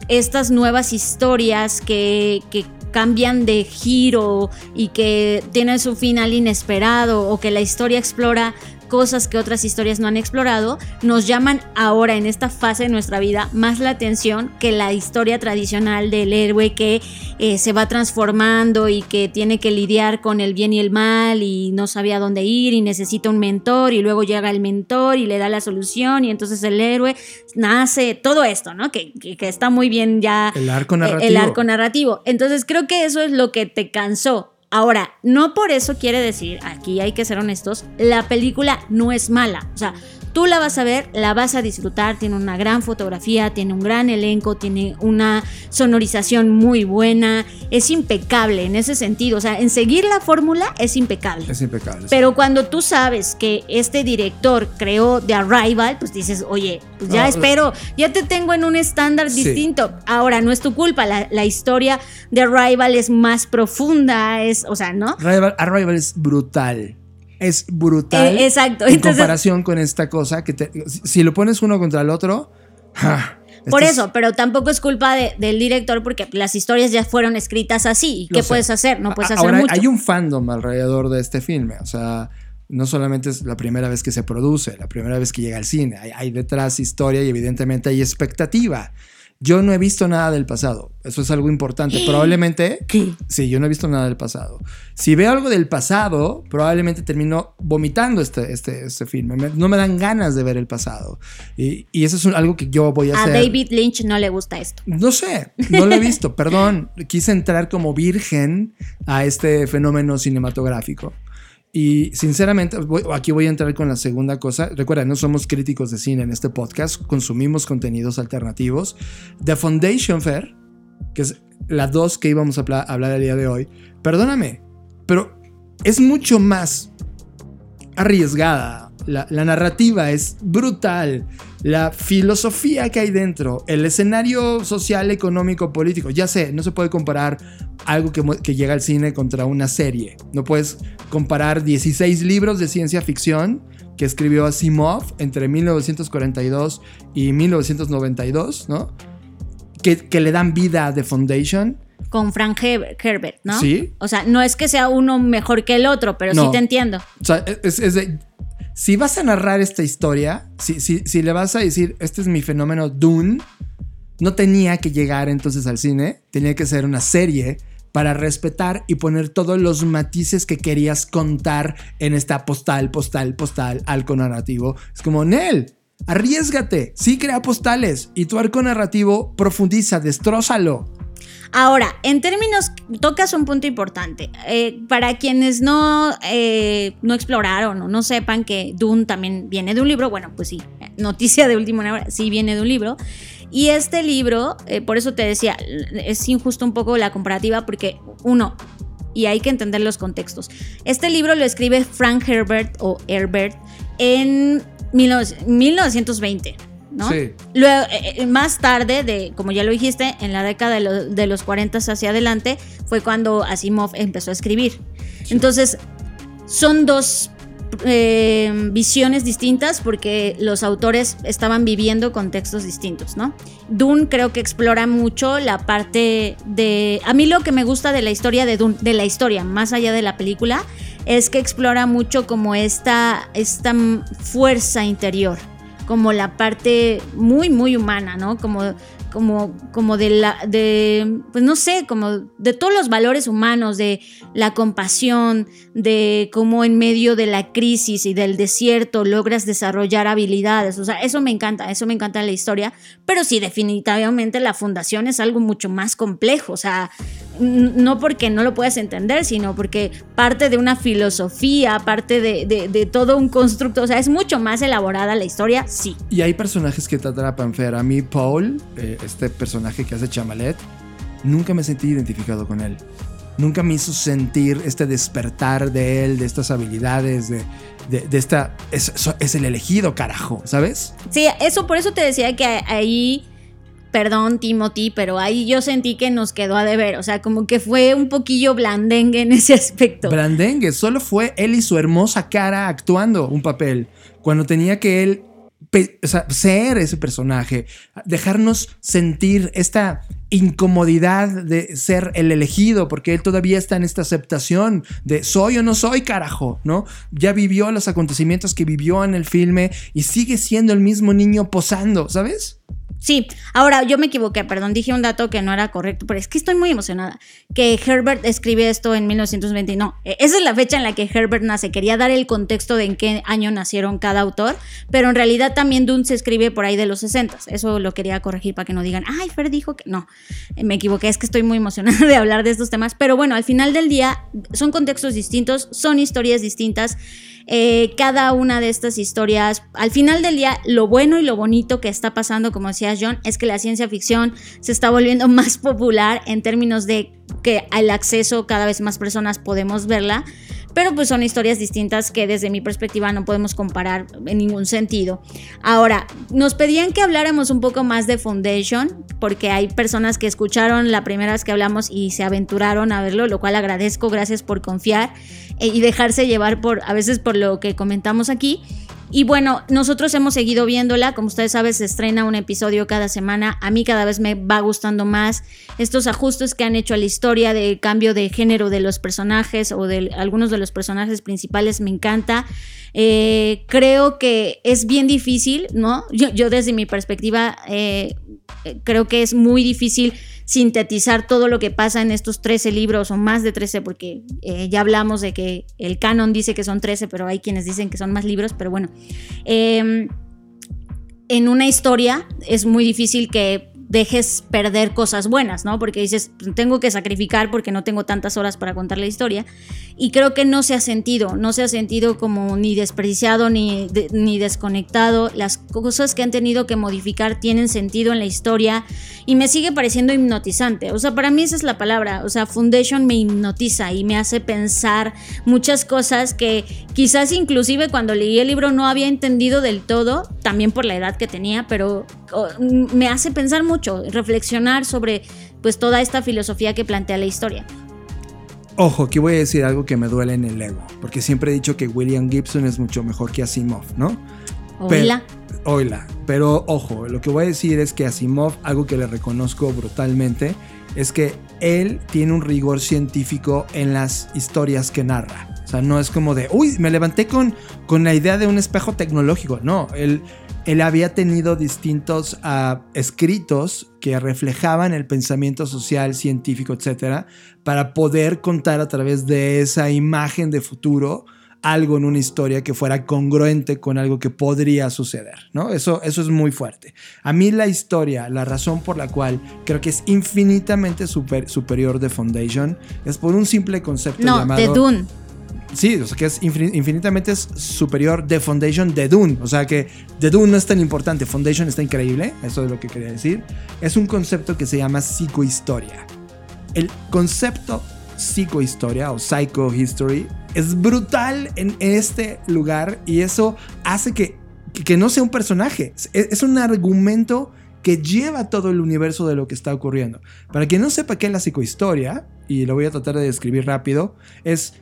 estas nuevas historias que, que cambian de giro y que tienen su final inesperado o que la historia explora cosas que otras historias no han explorado, nos llaman ahora en esta fase de nuestra vida más la atención que la historia tradicional del héroe que eh, se va transformando y que tiene que lidiar con el bien y el mal y no sabía dónde ir y necesita un mentor y luego llega el mentor y le da la solución y entonces el héroe nace, todo esto, ¿no? Que, que, está muy bien ya. El arco narrativo. El arco narrativo. Entonces creo que eso es lo que te cansó Ahora, no por eso quiere decir, aquí hay que ser honestos, la película no es mala. O sea, Tú la vas a ver, la vas a disfrutar, tiene una gran fotografía, tiene un gran elenco, tiene una sonorización muy buena, es impecable en ese sentido, o sea, en seguir la fórmula es impecable. Es impecable. Pero cuando tú sabes que este director creó The Arrival, pues dices, oye, pues ya espero, ya te tengo en un estándar distinto. Ahora, no es tu culpa, la, historia de Arrival es más profunda, es, o sea, ¿no? Arrival es brutal es brutal. Eh, exacto. En comparación con esta cosa que si lo pones uno contra el otro. Por eso, pero tampoco es culpa del director porque las historias ya fueron escritas así. ¿Qué puedes hacer? No puedes hacer Ahora, mucho. Hay un fandom alrededor de este filme. O sea, no solamente es la primera vez que se produce, la primera vez que llega al cine, hay, hay detrás historia y evidentemente hay expectativa. Yo no he visto nada del pasado. Eso es algo importante. Probablemente. ¿Qué? Sí, yo no he visto nada del pasado. Si veo algo del pasado, probablemente termino vomitando este, este, este filme. Me- no me dan ganas de ver el pasado. Y, y eso es un- algo que yo voy a A hacer. David Lynch no le gusta esto. No sé, no lo he visto, perdón. Quise entrar como virgen a este fenómeno cinematográfico. Y sinceramente, aquí voy a entrar con la segunda cosa. Recuerda, no somos críticos de cine en este podcast, consumimos contenidos alternativos. The Foundation Fair, que es la dos que íbamos a habla- hablar el día de hoy, perdóname, pero es mucho más arriesgada. La, la narrativa es brutal. La filosofía que hay dentro, el escenario social, económico, político. Ya sé, no se puede comparar algo que, que llega al cine contra una serie. No puedes comparar 16 libros de ciencia ficción que escribió Asimov entre 1942 y 1992, ¿no? Que, que le dan vida a The Foundation. Con Frank Herbert, Herbert, ¿no? Sí. O sea, no es que sea uno mejor que el otro, pero sí No. te entiendo. O sea, es, es de. Si vas a narrar esta historia, si, si, si le vas a decir, este es mi fenómeno Dune, no tenía que llegar entonces al cine, tenía que ser una serie para respetar y poner todos los matices que querías contar en esta postal, postal, postal, arco narrativo. Es como, Nel, arriesgate, sí crea postales y tu arco narrativo profundiza, destrózalo. Ahora, en términos, tocas un punto importante. Eh, para quienes no, eh, no exploraron o no sepan que Dune también viene de un libro, bueno, pues sí, noticia de última hora, sí viene de un libro. Y este libro, eh, por eso te decía, es injusto un poco la comparativa porque uno, y hay que entender los contextos. Este libro lo escribe Frank Herbert o Herbert en 19- 1920. ¿No? Sí. Luego, eh, eh, más tarde, de, como ya lo dijiste, en la década de, lo- de los 40 hacia adelante, fue cuando Asimov empezó a escribir. Entonces, son dos eh, visiones distintas porque los autores estaban viviendo contextos distintos, ¿no? Dune creo que explora mucho la parte de... A mí lo que me gusta de la historia de Dune, de la historia, más allá de la película, es que explora mucho como esta, esta fuerza interior, como la parte muy, muy humana, ¿no? Como, como, como de la, de, pues no sé, como de todos los valores humanos, de la compasión, de cómo en medio de la crisis y del desierto logras desarrollar habilidades. O sea, eso me encanta, eso me encanta la historia, pero sí, definitivamente la fundación es algo mucho más complejo, o sea, no porque no lo puedas entender, sino porque parte de una filosofía, parte de, de- de todo un constructo, o sea, es mucho más elaborada la historia, sí. Y hay personajes que te atrapan, Fer. A mí, Paul, eh, este personaje que hace Chamalet, nunca me sentí identificado con él. Nunca me hizo sentir este despertar de él, de estas habilidades, de, de, de esta... Es, es el elegido, carajo, ¿sabes? Sí, eso por eso te decía que ahí, perdón Timothy, pero ahí yo sentí que nos quedó a deber, o sea, como que fue un poquillo blandengue en ese aspecto. Brandengue, solo fue él y su hermosa cara actuando un papel. Cuando tenía que él ser ese personaje, dejarnos sentir esta incomodidad de ser el elegido, porque él todavía está en esta aceptación de soy o no soy, carajo, ¿no? Ya vivió los acontecimientos que vivió en el filme y sigue siendo el mismo niño posando, ¿sabes? Sí, ahora yo me equivoqué, perdón, dije un dato que no era correcto, pero es que estoy muy emocionada. Que Herbert escribe esto en 1920, no, eh, esa es la fecha en la que Herbert nace. Quería dar el contexto de en qué año nacieron cada autor, pero en realidad también Dune se escribe por ahí de los 60. Eso lo quería corregir para que no digan, ay, Fer dijo que no. Eh, Me equivoqué, es que estoy muy emocionada de hablar de estos temas, pero bueno, al final del día son contextos distintos, son historias distintas. Eh, cada una de estas historias, al final del día, lo bueno y lo bonito que está pasando, como decía John, es que la ciencia ficción se está volviendo más popular en términos de que el acceso, cada vez más personas podemos verla. Pero pues son historias distintas que desde mi perspectiva no podemos comparar en ningún sentido. Ahora, nos pedían que habláramos un poco más de Foundation, porque hay personas que escucharon la primera vez que hablamos y se aventuraron a verlo, lo cual agradezco, gracias por confiar eh, y dejarse llevar por a veces por lo que comentamos aquí. Y bueno, nosotros hemos seguido viéndola, como ustedes saben, se estrena un episodio cada semana. A mí cada vez me va gustando más estos ajustes que han hecho a la historia de cambio de género de los personajes o de algunos de los personajes principales, me encanta. Eh, creo que es bien difícil, ¿no? Yo, desde mi perspectiva eh, creo que es muy difícil sintetizar todo lo que pasa en estos 13 libros o más de 13, porque eh, ya hablamos de que el canon dice que son 13, pero hay quienes dicen que son más libros, pero bueno. Em, en una historia es muy difícil que dejes perder cosas buenas, ¿no? Porque dices, tengo que sacrificar porque no tengo tantas horas para contar la historia. Y creo que no se ha sentido, no se ha sentido como ni desperdiciado ni, ni desconectado. Las cosas que han tenido que modificar tienen sentido en la historia y me sigue pareciendo hipnotizante. O sea, para mí esa es la palabra. O sea, Foundation me hipnotiza y me hace pensar muchas cosas que quizás inclusive cuando leí el libro no había entendido del todo, también por la edad que tenía, pero me hace pensar mucho, reflexionar sobre pues toda esta filosofía que plantea la historia. Ojo, aquí voy a decir algo que me duele en el ego, porque siempre he dicho que William Gibson es mucho mejor que Asimov, ¿no? Oila. oila. Pero ojo, lo que voy a decir es que Asimov, algo que le reconozco brutalmente, es que él tiene un rigor científico en las historias que narra. O sea, no es como de, uy, me levanté con, con la idea de un espejo tecnológico. No, él él había tenido distintos ah, escritos que reflejaban el pensamiento social, científico, etcétera, para poder contar a través de esa imagen de futuro algo en una historia que fuera congruente con algo que podría suceder, ¿no? Eso, eso es muy fuerte. A mí la historia, la razón por la cual creo que es infinitamente superior de Foundation es por un simple concepto no, llamado... de Dune. Sí, o sea que es infinitamente superior de Foundation de Dune. O sea que The Dune no es tan importante, Foundation está increíble, eso es lo que quería decir. Es un concepto que se llama psicohistoria. El concepto psicohistoria o psychohistory es brutal en este lugar y eso hace que, que no sea un personaje, es un argumento que lleva todo el universo de lo que está ocurriendo. Para quien no sepa qué es la psicohistoria, y lo voy a tratar de describir rápido, es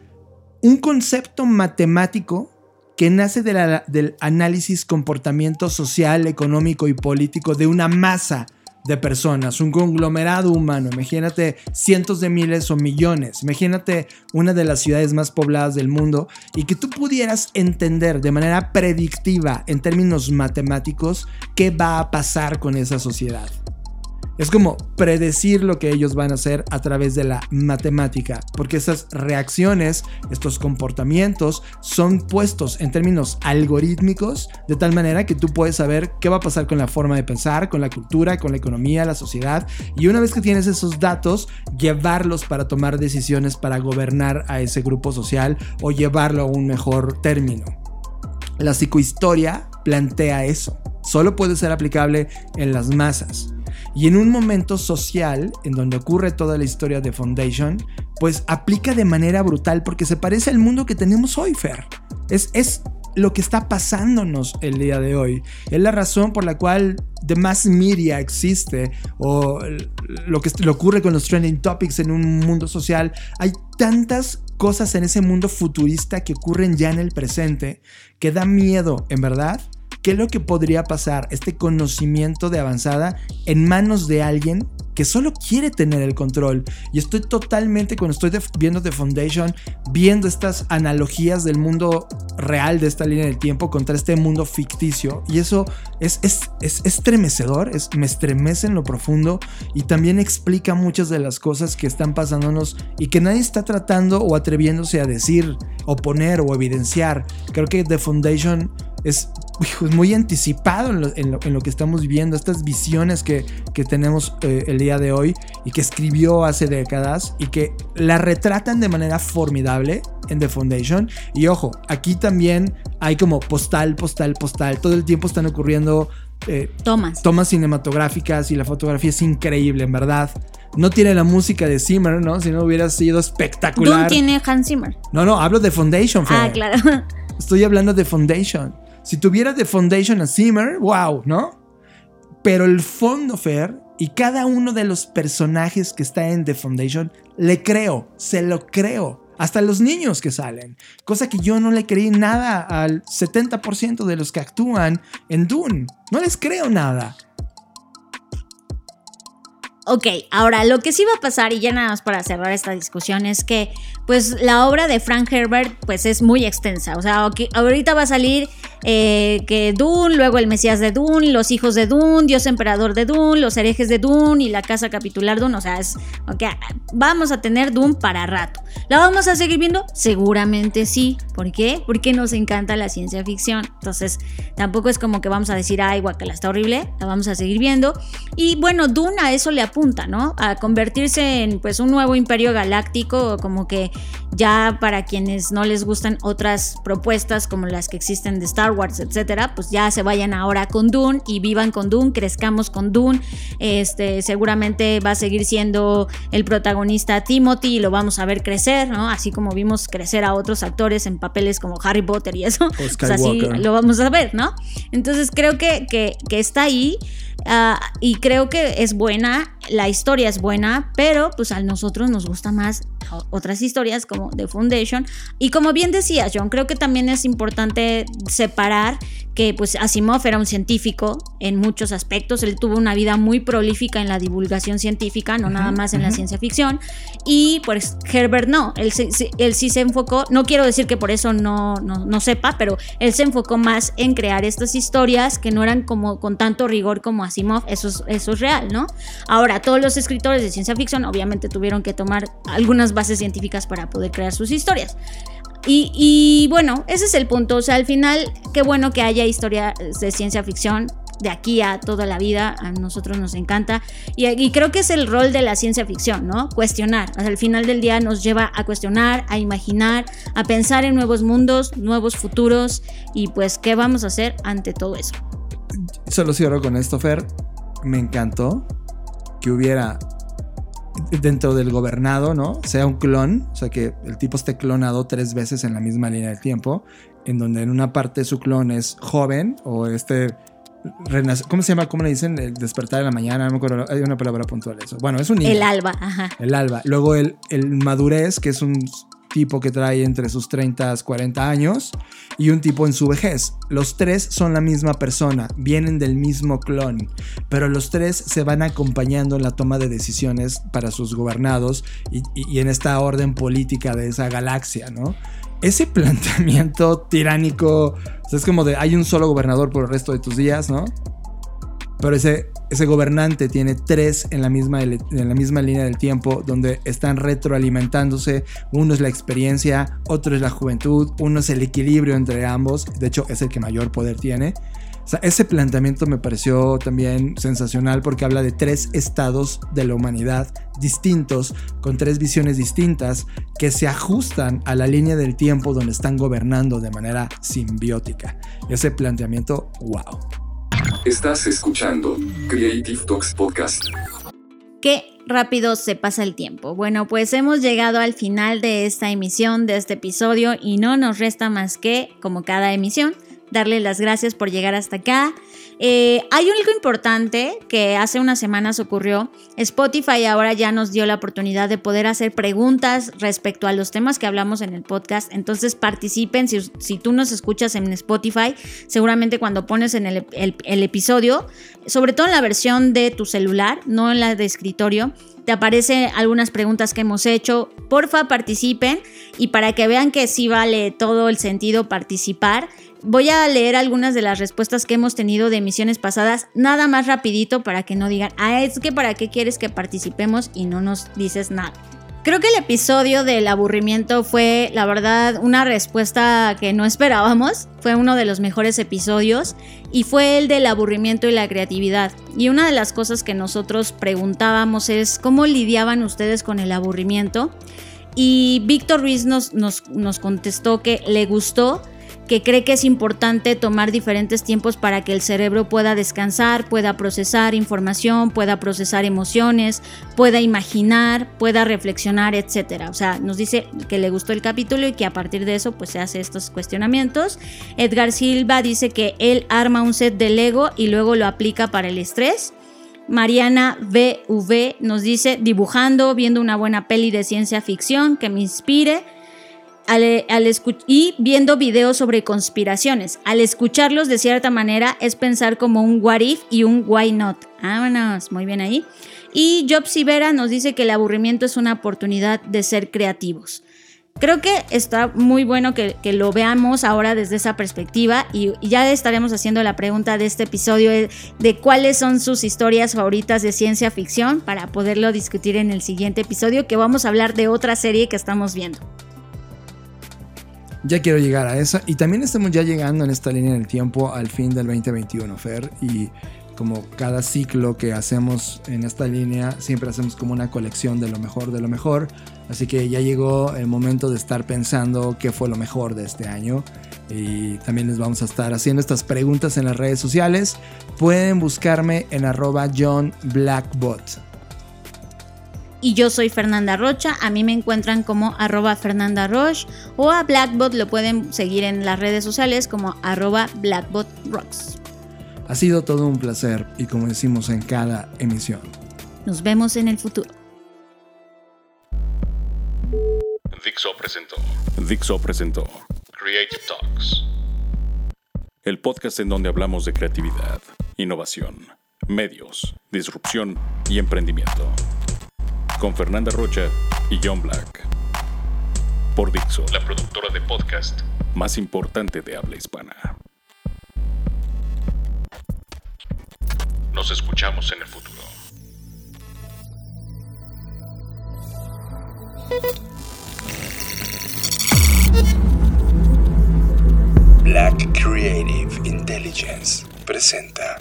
un concepto matemático que nace del análisis comportamiento social, económico y político de una masa de personas, un conglomerado humano. Imagínate cientos de miles o millones. Imagínate una de las ciudades más pobladas del mundo y que tú pudieras entender de manera predictiva en términos matemáticos qué va a pasar con esa sociedad. Es como predecir lo que ellos van a hacer a través de la matemática, porque esas reacciones, estos comportamientos son puestos en términos algorítmicos, de tal manera que tú puedes saber qué va a pasar con la forma de pensar, con la cultura, con la economía, la sociedad, y una vez que tienes esos datos, llevarlos para tomar decisiones para gobernar a ese grupo social o llevarlo a un mejor término. La psicohistoria plantea eso. Solo puede ser aplicable en las masas. Y en un momento social, en donde ocurre toda la historia de Foundation, pues aplica de manera brutal porque se parece al mundo que tenemos hoy, Fer. Es, es lo que está pasándonos el día de hoy. Es la razón por la cual The Mass Media existe o lo que le ocurre con los trending topics en un mundo social. Hay tantas cosas en ese mundo futurista que ocurren ya en el presente que da miedo, en verdad, ¿Qué es lo que podría pasar este conocimiento de avanzada en manos de alguien que solo quiere tener el control? Y estoy totalmente, cuando estoy viendo The Foundation, viendo estas analogías del mundo real de esta línea del tiempo contra este mundo ficticio. Y eso es, es, es estremecedor, es, me estremece en lo profundo y también explica muchas de las cosas que están pasándonos y que nadie está tratando o atreviéndose a decir, o poner o evidenciar. Creo que The Foundation es, muy anticipado en lo, que estamos viviendo, estas visiones que, tenemos eh, el día de hoy y que escribió hace décadas y que la retratan de manera formidable en The Foundation. Y ojo, aquí también hay como postal, postal, postal. Todo el tiempo están ocurriendo eh, tomas. tomas cinematográficas y la fotografía es increíble, en verdad. No tiene la música de Zimmer, ¿no? Si no hubiera sido espectacular. ¿Dónde tiene Hans Zimmer? No, no, hablo de Foundation. Ah, claro. Estoy hablando de Foundation. Si tuviera The Foundation a Zimmer, wow, ¿no? Pero el fondo, Fer, y cada uno de los personajes que está en The Foundation, le creo, se lo creo. Hasta los niños que salen. Cosa que yo no le creí nada al 70% de los que actúan en Dune. No les creo nada. Ok, ahora lo que sí va a pasar, y ya nada más para cerrar esta discusión, es que pues la obra de Frank Herbert pues es muy extensa. O sea, ahorita va a salir eh, que Dune, luego el Mesías de Dune, los hijos de Dune, Dios emperador de Dune, los herejes de Dune y la casa capitular Dune. O sea, es, ok, vamos a tener Dune para rato. ¿La vamos a seguir viendo? Seguramente sí. ¿Por qué? Porque nos encanta la ciencia ficción. Entonces, tampoco es como que vamos a decir, ay, guacala, está horrible. La vamos a seguir viendo. Y bueno, Dune a eso le apunta, ¿no? A convertirse en pues un nuevo imperio galáctico, como que ya para quienes no les gustan otras propuestas como las que existen de Star Wars, etcétera, pues ya se vayan ahora con Dune y vivan con Dune, crezcamos con Dune. Este, seguramente va a seguir siendo el protagonista Timothy y lo vamos a ver crecer, ¿no? Así como vimos crecer a otros actores en papeles como Harry Potter y eso. Pues así lo vamos a ver, ¿no? Entonces creo que, que, que está ahí. Ah, y creo que es buena, la historia es buena, pero pues a nosotros nos gusta más otras historias como The Foundation. Y como bien decías, John, creo que también es importante separar que pues Asimov era un científico en muchos aspectos, él tuvo una vida muy prolífica en la divulgación científica, no nada más en la ciencia ficción, y pues Herbert no, él, él, sí se enfocó, no quiero decir que por eso no, no, sepa, pero él se enfocó más en crear estas historias que no eran como con tanto rigor como Asimov, eso es, eso es real, ¿no? Ahora, todos los escritores de ciencia ficción obviamente tuvieron que tomar algunas bases científicas para poder crear sus historias. Y, bueno, ese es el punto. O sea, al final, qué bueno que haya historia de ciencia ficción de aquí a toda la vida. A nosotros nos encanta. Y, creo que es el rol de la ciencia ficción, ¿no? Cuestionar. al final del día nos lleva a cuestionar, a imaginar, a pensar en nuevos mundos, nuevos futuros. Y pues, ¿qué vamos a hacer ante todo eso? Solo cierro con esto, Fer. Me encantó que hubiera dentro del gobernado, ¿no? Sea un clon, o sea que el tipo esté clonado tres veces en la misma línea del tiempo, en donde en una parte su clon es joven o este ¿Cómo se llama? ¿Cómo le dicen? El despertar en la mañana, no me acuerdo, hay una palabra puntual eso. Bueno, es un niño. El alba, ajá. El alba. Luego el, el madurez, que es un tipo que trae entre sus 30 y 40 años y un tipo en su vejez. Los tres son la misma persona, vienen del mismo clon, pero los tres se van acompañando en la toma de decisiones para sus gobernados y, en esta orden política de esa galaxia, ¿no? Ese planteamiento tiránico, es como de hay un solo gobernador por el resto de tus días, ¿no? Pero ese, ese gobernante tiene tres en la, misma, en la misma línea del tiempo, donde están retroalimentándose. Uno es la experiencia, otro es la juventud, uno es el equilibrio entre ambos. De hecho, es el que mayor poder tiene. Ese planteamiento me pareció también sensacional porque habla de tres estados de la humanidad distintos, con tres visiones distintas que se ajustan a la línea del tiempo donde están gobernando de manera simbiótica. Ese planteamiento, wow. Estás escuchando Creative Talks Podcast. Qué rápido se pasa el tiempo. Bueno, pues hemos llegado al final de esta emisión, de este episodio, y no nos resta más que, como cada emisión, darle las gracias por llegar hasta acá. Eh, hay algo importante que hace unas semanas ocurrió. Spotify ahora ya nos dio la oportunidad de poder hacer preguntas respecto a los temas que hablamos en el podcast. Entonces participen. Si, tú nos escuchas en Spotify, seguramente cuando pones en el episodio, sobre todo en la versión de tu celular, no en la de escritorio, te aparecen algunas preguntas que hemos hecho. Porfa, participen y para que vean que sí vale todo el sentido participar, Voy a leer algunas de las respuestas que hemos tenido de emisiones pasadas, nada más rapidito para que no digan, ah, es que para qué quieres que participemos y no nos dices nada. Creo que el episodio del aburrimiento fue, la verdad, una respuesta que no esperábamos. Fue uno de los mejores episodios y fue el del aburrimiento y la creatividad. Y una de las cosas que nosotros preguntábamos es cómo lidiaban ustedes con el aburrimiento. Y Víctor Ruiz nos, nos, nos contestó que le gustó, que cree que es importante tomar diferentes tiempos para que el cerebro pueda descansar, pueda procesar información, pueda procesar emociones, pueda imaginar, pueda reflexionar, etc. O sea, nos dice que le gustó el capítulo y que a partir de eso pues se hace estos cuestionamientos. Edgar Silva dice que él arma un set de Lego y luego lo aplica para el estrés. Mariana VV nos dice dibujando, viendo una buena peli de ciencia ficción que me inspire y viendo videos sobre conspiraciones. Al escucharlos de cierta manera es pensar como un what if y un why not. Vámonos, muy bien ahí. Y Job Sivera nos dice que el aburrimiento es una oportunidad de ser creativos. Creo que está muy bueno que, lo veamos ahora desde esa perspectiva y, ya estaremos haciendo la pregunta de este episodio de, de, cuáles son sus historias favoritas de ciencia ficción para poderlo discutir en el siguiente episodio que vamos a hablar de otra serie que estamos viendo. Ya quiero llegar a esa y también estamos ya llegando en esta línea del tiempo al fin del 2021, Fer, y como cada ciclo que hacemos en esta línea, siempre hacemos como una colección de lo mejor de lo mejor. Así que ya llegó el momento de estar pensando qué fue lo mejor de este año. Y también les vamos a estar haciendo estas preguntas en las redes sociales. Pueden buscarme en arroba John Blackbot. Y yo soy Fernanda Rocha, a mí me encuentran como arroba Fernanda Roche o a Blackbot lo pueden seguir en las redes sociales como arroba Blackbot Rocks. Ha sido todo un placer y como decimos en cada emisión. Nos vemos en el futuro. Dixo presentó. Dixo presentó. Creative Talks. El podcast en donde hablamos de creatividad, innovación, medios, disrupción y emprendimiento. Con Fernanda Rocha y John Black. Por Dixo, la productora de podcast más importante de habla hispana. Nos escuchamos en el futuro. Black Creative Intelligence presenta